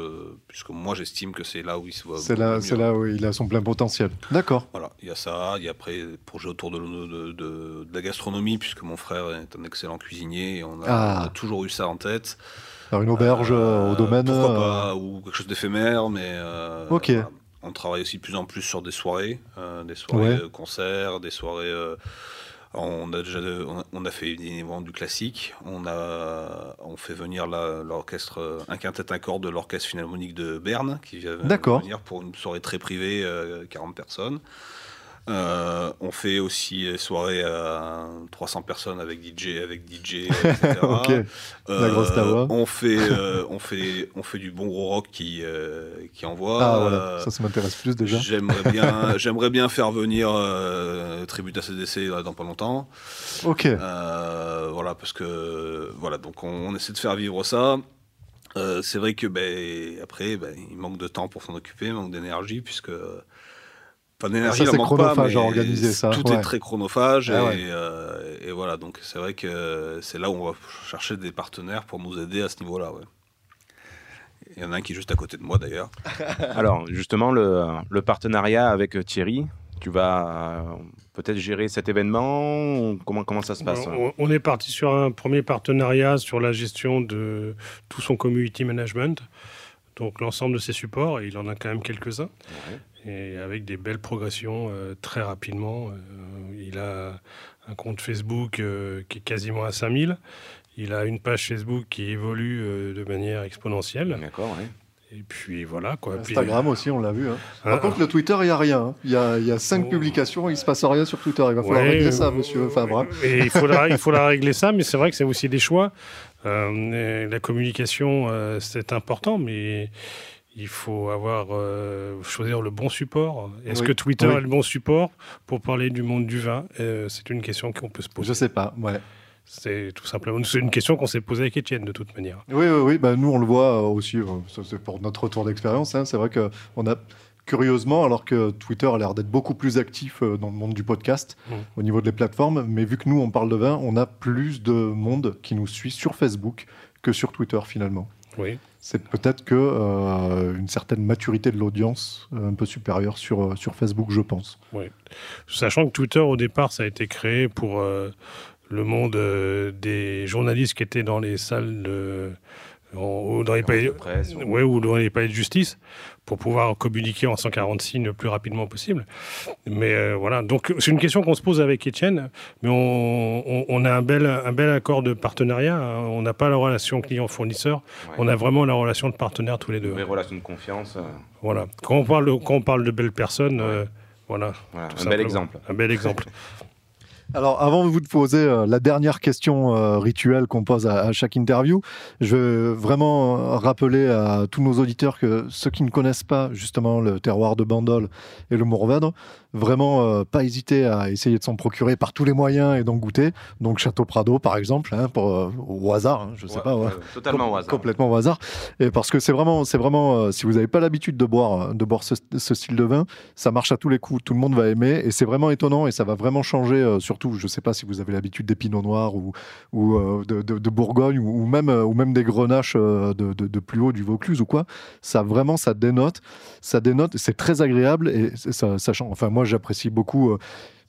puisque moi j'estime que c'est là où il se voit. C'est là, mieux. c'est là où il a son plein potentiel. D'accord. Voilà, il y a ça, il y a après projet autour de, de, de- de- de la gastronomie puisque mon frère est un excellent cuisinier et on a, Ah. on a toujours eu ça en tête. Faire une auberge euh, au domaine. Pourquoi euh, pas, ou quelque chose d'éphémère, mais. euh, Ok. voilà. On travaille aussi de plus en plus sur des soirées, euh, des soirées Ouais. euh, concerts, des soirées. Euh, on a déjà on a, fait évidemment du classique. On a on fait venir l'orchestre euh, un quintet un corps de l'orchestre philharmonique de Berne qui vient venir pour une soirée très privée, euh, 40 personnes. Euh, on fait aussi des soirées à 300 personnes avec DJ, avec DJ, etc. La grosse tawa. On fait, euh, on fait, on fait du bon gros rock qui, euh, qui envoie. Ah, voilà. Euh, Ça, ça m'intéresse plus déjà. J'aimerais bien, j'aimerais bien faire venir euh, Tribute à CDC là, dans pas longtemps. Ok. Euh, voilà, parce que voilà, donc on, on essaie de faire vivre ça. Euh, c'est vrai que ben, après, ben, il manque de temps pour s'en occuper, il manque d'énergie, puisque. Enfin, d'énergie, Ça, il en c'est manque pas, chronophage à mais organiser ça, Tout ouais. est très chronophage. Ah et, ouais. euh, et voilà, donc c'est vrai que c'est là où on va chercher des partenaires pour nous aider à ce niveau-là. Ouais. Il y en a un qui est juste à côté de moi d'ailleurs. Alors, justement, le, le partenariat avec Thierry, tu vas euh, peut-être gérer cet événement Comment, comment ça se passe On, on est parti sur un premier partenariat sur la gestion de tout son community management, donc l'ensemble de ses supports, et il en a quand même quelques-uns, et avec des belles progressions euh, très rapidement. Euh, il a un compte Facebook euh, qui est quasiment à 5000. Il a une page Facebook qui évolue euh, de manière exponentielle. D'accord, oui. Et puis voilà quoi. Puis- Instagram aussi, on l'a vu. hein. Par Ah. contre, le Twitter, il n'y a rien. hein. Il y, a, il y a cinq Oh. publications, il ne se passe rien sur Twitter. Il va falloir Ouais, régler ça, monsieur Fabre. Et il faudra, il faudra régler ça, mais c'est vrai que c'est aussi des choix. Euh, la communication, euh, c'est important, mais il faut avoir euh, choisir le bon support. Est-ce Oui. que Twitter Oui. est le bon support pour parler du monde du vin? Euh, C'est une question qu'on peut se poser. Je sais pas. Ouais. C'est tout simplement c'est une question qu'on s'est posée avec Étienne de toute manière. Oui, oui, oui. Bah, nous, on le voit euh, aussi. c'est pour notre retour d'expérience. hein. C'est vrai que on a curieusement, alors que Twitter a l'air d'être beaucoup plus actif dans le monde du podcast Mm. au niveau des plateformes, mais vu que nous, on parle de vin, on a plus de monde qui nous suit sur Facebook que sur Twitter finalement. Oui. C'est peut-être que euh, une certaine maturité de l'audience euh, un peu supérieure sur, euh, sur Facebook, je pense. Sachant que Twitter, au départ, ça a été créé pour euh, le monde euh, des journalistes qui étaient dans les salles de. en- ou dans les palais, de presse, ou- ouais, ou dans les palais de justice pour pouvoir communiquer en 140 signes le plus rapidement possible. Mais euh, voilà, donc c'est une question qu'on se pose avec Étienne, mais on, on- on a un bel, un bel accord de partenariat. hein. On n'a pas la relation client-fournisseur, Ouais. on a vraiment la relation de partenaire tous les deux. Une vraie relation de confiance. euh, Voilà. Quand on parle de, quand on parle de belles personnes, euh, voilà, un bel exemple. un bel exemple. Alors, avant de vous poser euh, la dernière question euh, rituelle qu'on pose à, chaque interview, je veux vraiment euh, rappeler à tous nos auditeurs que ceux qui ne connaissent pas justement le terroir de Bandol et le Mourvèdre, vraiment euh, pas hésiter à essayer de s'en procurer par tous les moyens et d'en goûter. Donc, Château Prado, par exemple, hein, pour, euh, au hasard, hein, je sais Ouais, pas. ouais. totalement au hasard. Complètement au hasard. Et parce que c'est vraiment, c'est vraiment, euh, si vous n'avez pas l'habitude de boire, de boire ce, ce style de vin, ça marche à tous les coups. Tout le monde va aimer et c'est vraiment étonnant et ça va vraiment changer. surtout, je sais pas si vous avez l'habitude des pinots noirs ou, ou de, de- de Bourgogne ou, ou même, ou même des grenaches de, plus haut du Vaucluse ou quoi. Ça vraiment, ça dénote, ça dénote. C'est très agréable et c'est- ça, ça change. Enfin, moi, j'apprécie beaucoup. euh,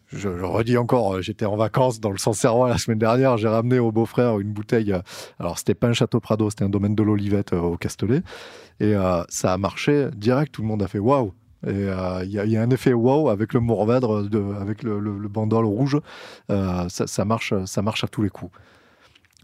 je le redis encore, euh, j'étais en vacances dans le Sancerrois la semaine dernière. J'ai ramené au beau-frère une bouteille. euh, alors, c'était pas un château Prado, c'était un domaine de l'Olivette au Castellet. Et ça a marché direct. Tout le monde a fait waouh. Et il y, a- un effet wow avec le Mourvèdre, avec le, le, bandol rouge. Ça, ça marche, ça marche à tous les coups.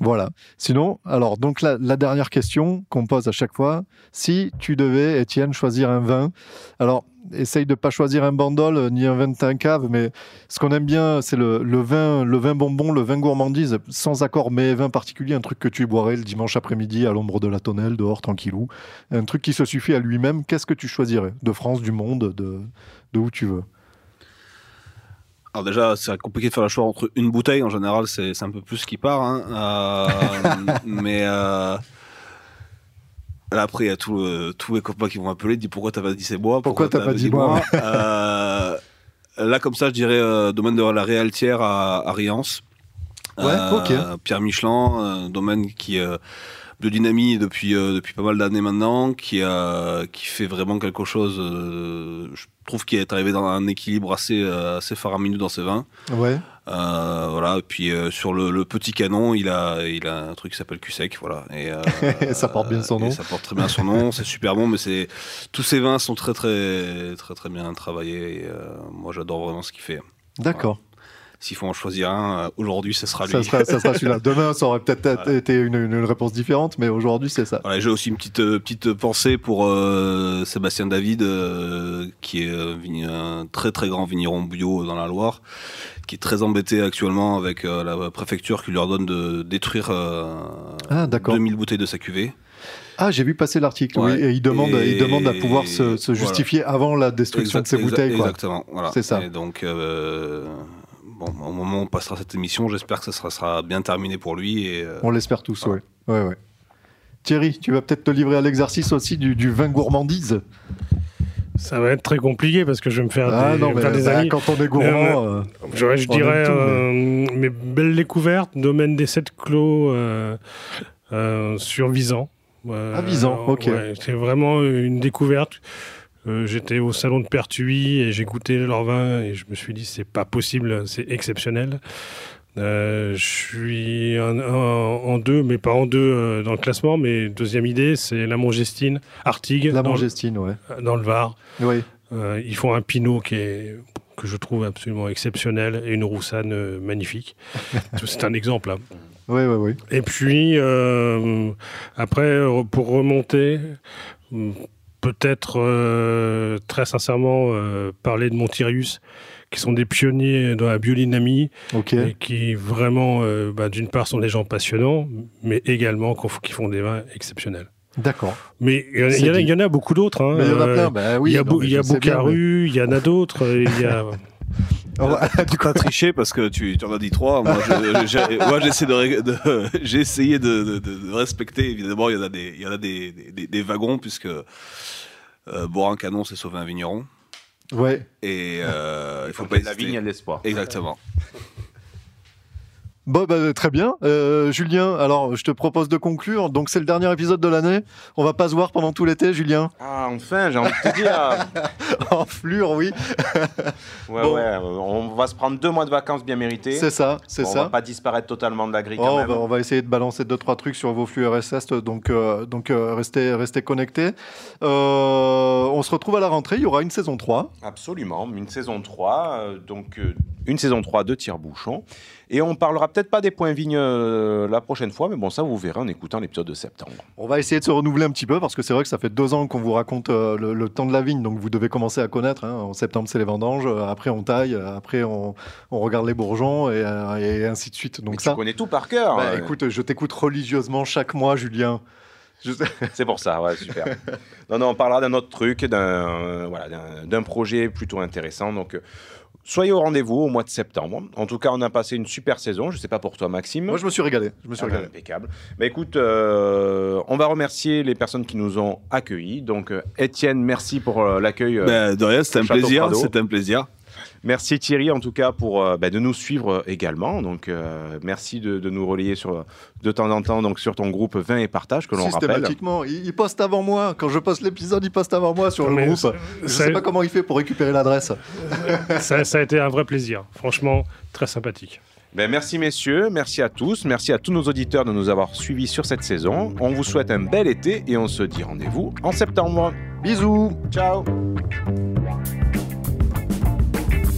Voilà. Sinon, alors, donc la, la dernière question qu'on pose à chaque fois, si tu devais, Étienne, choisir un vin, alors essaye de pas choisir un bandol euh, ni un vin de cave, mais ce qu'on aime bien, c'est le, vin, le vin bonbon, le vin gourmandise, sans accord mais vin particulier, un truc que tu boirais le dimanche après-midi à l'ombre de la tonnelle, dehors tranquillou, un truc qui se suffit à lui-même. Qu'est-ce que tu choisirais? De France, du monde, de, de où tu veux? Alors déjà, c'est compliqué de faire le choix entre une bouteille. En général, c'est c'est un peu plus ce qui part. hein. Euh, mais euh, là, après, il y a tout, euh, tous les copains qui vont m'appeler, disent pourquoi t'as pas dit c'est bois Pourquoi t'as pas dit bois Euh, Là, comme ça, je dirais euh, domaine de la Réaltière à, à Riance. Ouais, ok. Pierre Michelin, domaine qui euh, biodynamie depuis depuis pas mal d'années maintenant, qui qui fait vraiment quelque chose. je trouve qu'il est arrivé dans un équilibre assez assez faramineux dans ses vins. Ouais. Euh, voilà. Et puis euh, sur le, le petit canon, il a il a un truc qui s'appelle Cusec, voilà. Et euh, Ça porte bien son nom. Ça porte très bien son nom. c'est super bon, mais c'est tous ces vins sont très très très très bien travaillés. Et, moi, j'adore vraiment ce qu'il fait. D'accord. S'il faut en choisir un, euh, aujourd'hui, ce sera lui. Ça sera, ça sera celui-là. Demain, ça aurait peut-être Voilà. été une, une- une réponse différente, mais aujourd'hui, c'est ça. Voilà, j'ai aussi une petite euh, petite pensée pour euh, Sébastien David, euh, qui est euh, un très très grand vigneron bio dans la Loire, qui est très embêté actuellement avec euh, la préfecture qui lui ordonne de détruire euh, Ah, d'accord. 2000 bouteilles de sa cuvée. Ah, j'ai vu passer l'article. Ouais. Oui, et il demande, Et- il demande à pouvoir se, se voilà. justifier avant la destruction Exact- de ses exa- bouteilles. Quoi. Exactement. Voilà. C'est ça. Et donc, euh, bon, au moment où on passera cette émission, j'espère que ça sera, sera bien terminé pour lui. Et, euh, On l'espère tous, Voilà. ouais. Ouais, ouais. Thierry, tu vas peut-être te livrer à l'exercice aussi du, du vin gourmandise. Ça va être très compliqué parce que je vais me faire Ah des, non, me mais faire des bah, amis. quand on est gourmand, euh, Je, je on dirais tout, euh, mes belles découvertes, domaine des sept clos euh, euh, sur Visan. Euh, Ah, Visan, ok. ouais, c'est vraiment une découverte. Euh, J'étais au salon de Pertuis et j'ai goûté leur vin et je me suis dit c'est pas possible, c'est exceptionnel. Euh, je suis en, en- en deux, mais pas en deux euh, dans le classement. Mais deuxième idée, c'est la Mongestine, Artigues, la Mangestine, ouais. dans le Var. Oui. Ils font un pinot qui est que je trouve absolument exceptionnel et une roussanne euh, magnifique. C'est un exemple. hein. Oui, oui, oui. Et puis euh, après, pour remonter, peut-être euh, très sincèrement euh, parler de Montirius, qui sont des pionniers dans la biodynamie et qui vraiment, euh, bah, d'une part, sont des gens passionnants, mais également qui font des vins exceptionnels. D'accord. Mais il y, en a- y y en beaucoup d'autres. hein. Il y en a plein. Bah oui. il y a, non, y a il y en a d'autres. Il y a... Oh, Tu as triché parce que tu, tu en as dit trois. Moi, je- j'essaie de, ré- de- j'ai essayé de, de- de- de respecter. Évidemment, il y en a des, il y en a des, des, des wagons puisque euh, boire un canon, c'est sauver un vigneron. Ouais. Et euh, il faut pas la vigne, il y a de l'espoir. Exactement. Bon, bah, très bien. Euh, Julien, alors je te propose de conclure. Donc c'est le dernier épisode de l'année. On va pas se voir pendant tout l'été, Julien. Ah, enfin, j'ai envie de te dire. en flure, oui. Ouais, Bon. ouais, on va se prendre deux mois de vacances bien mérités. C'est ça, c'est Bon, On ça. va pas disparaître totalement de la grille Oh, quand on, même. va, on va essayer de balancer deux trois trucs sur vos flux RSS, donc euh, donc euh, restez restez connectés. On se retrouve à la rentrée. Il y aura une saison 3. Absolument, une saison 3, euh, donc une saison 3 de tire-bouchon. Et on parlera peut-être pas des points vignes euh, la prochaine fois, mais bon, ça vous verrez en écoutant l'épisode de septembre. On va essayer de se renouveler un petit peu parce que c'est vrai que ça fait deux ans qu'on vous raconte euh, le, le temps de la vigne, donc vous devez commencer à connaître. hein. En septembre, c'est les vendanges, euh, après on taille, après on, on regarde les bourgeons et, euh, et ainsi de suite. Donc Mais ça, tu connais tout par cœur. bah, écoute, je t'écoute religieusement chaque mois, Julien. C'est pour ça, ouais, super. non, non, on parlera d'un autre truc, d'un euh, voilà, projet plutôt intéressant. Donc, soyez au rendez-vous au mois de septembre. En tout cas, on a passé une super saison. Je sais pas pour toi, Maxime. Moi, je me suis régalé. Je me suis Ah ben, régalé. impeccable. Bah, écoute, euh, on va remercier les personnes qui nous ont accueillis. Donc, euh, Étienne, merci pour euh, l'accueil. euh, Ben, de rien, c'était un plaisir. C'était un plaisir. Merci Thierry, en tout cas, pour euh, bah, de nous suivre également. Donc, euh, merci de, de nous relayer sur, de temps en temps donc, sur ton groupe 20 et partage que l'on rappelle. Systématiquement, il, il poste avant moi. Quand je poste l'épisode, il poste avant moi sur le Mais groupe. ça- Je ça- sais pas comment il fait pour récupérer l'adresse. ça, ça a été un vrai plaisir. Franchement, très sympathique. Ben, merci messieurs, merci à tous, merci à tous nos auditeurs de nous avoir suivis sur cette saison. On vous souhaite un bel été et on se dit rendez-vous en septembre. Bisous. Ciao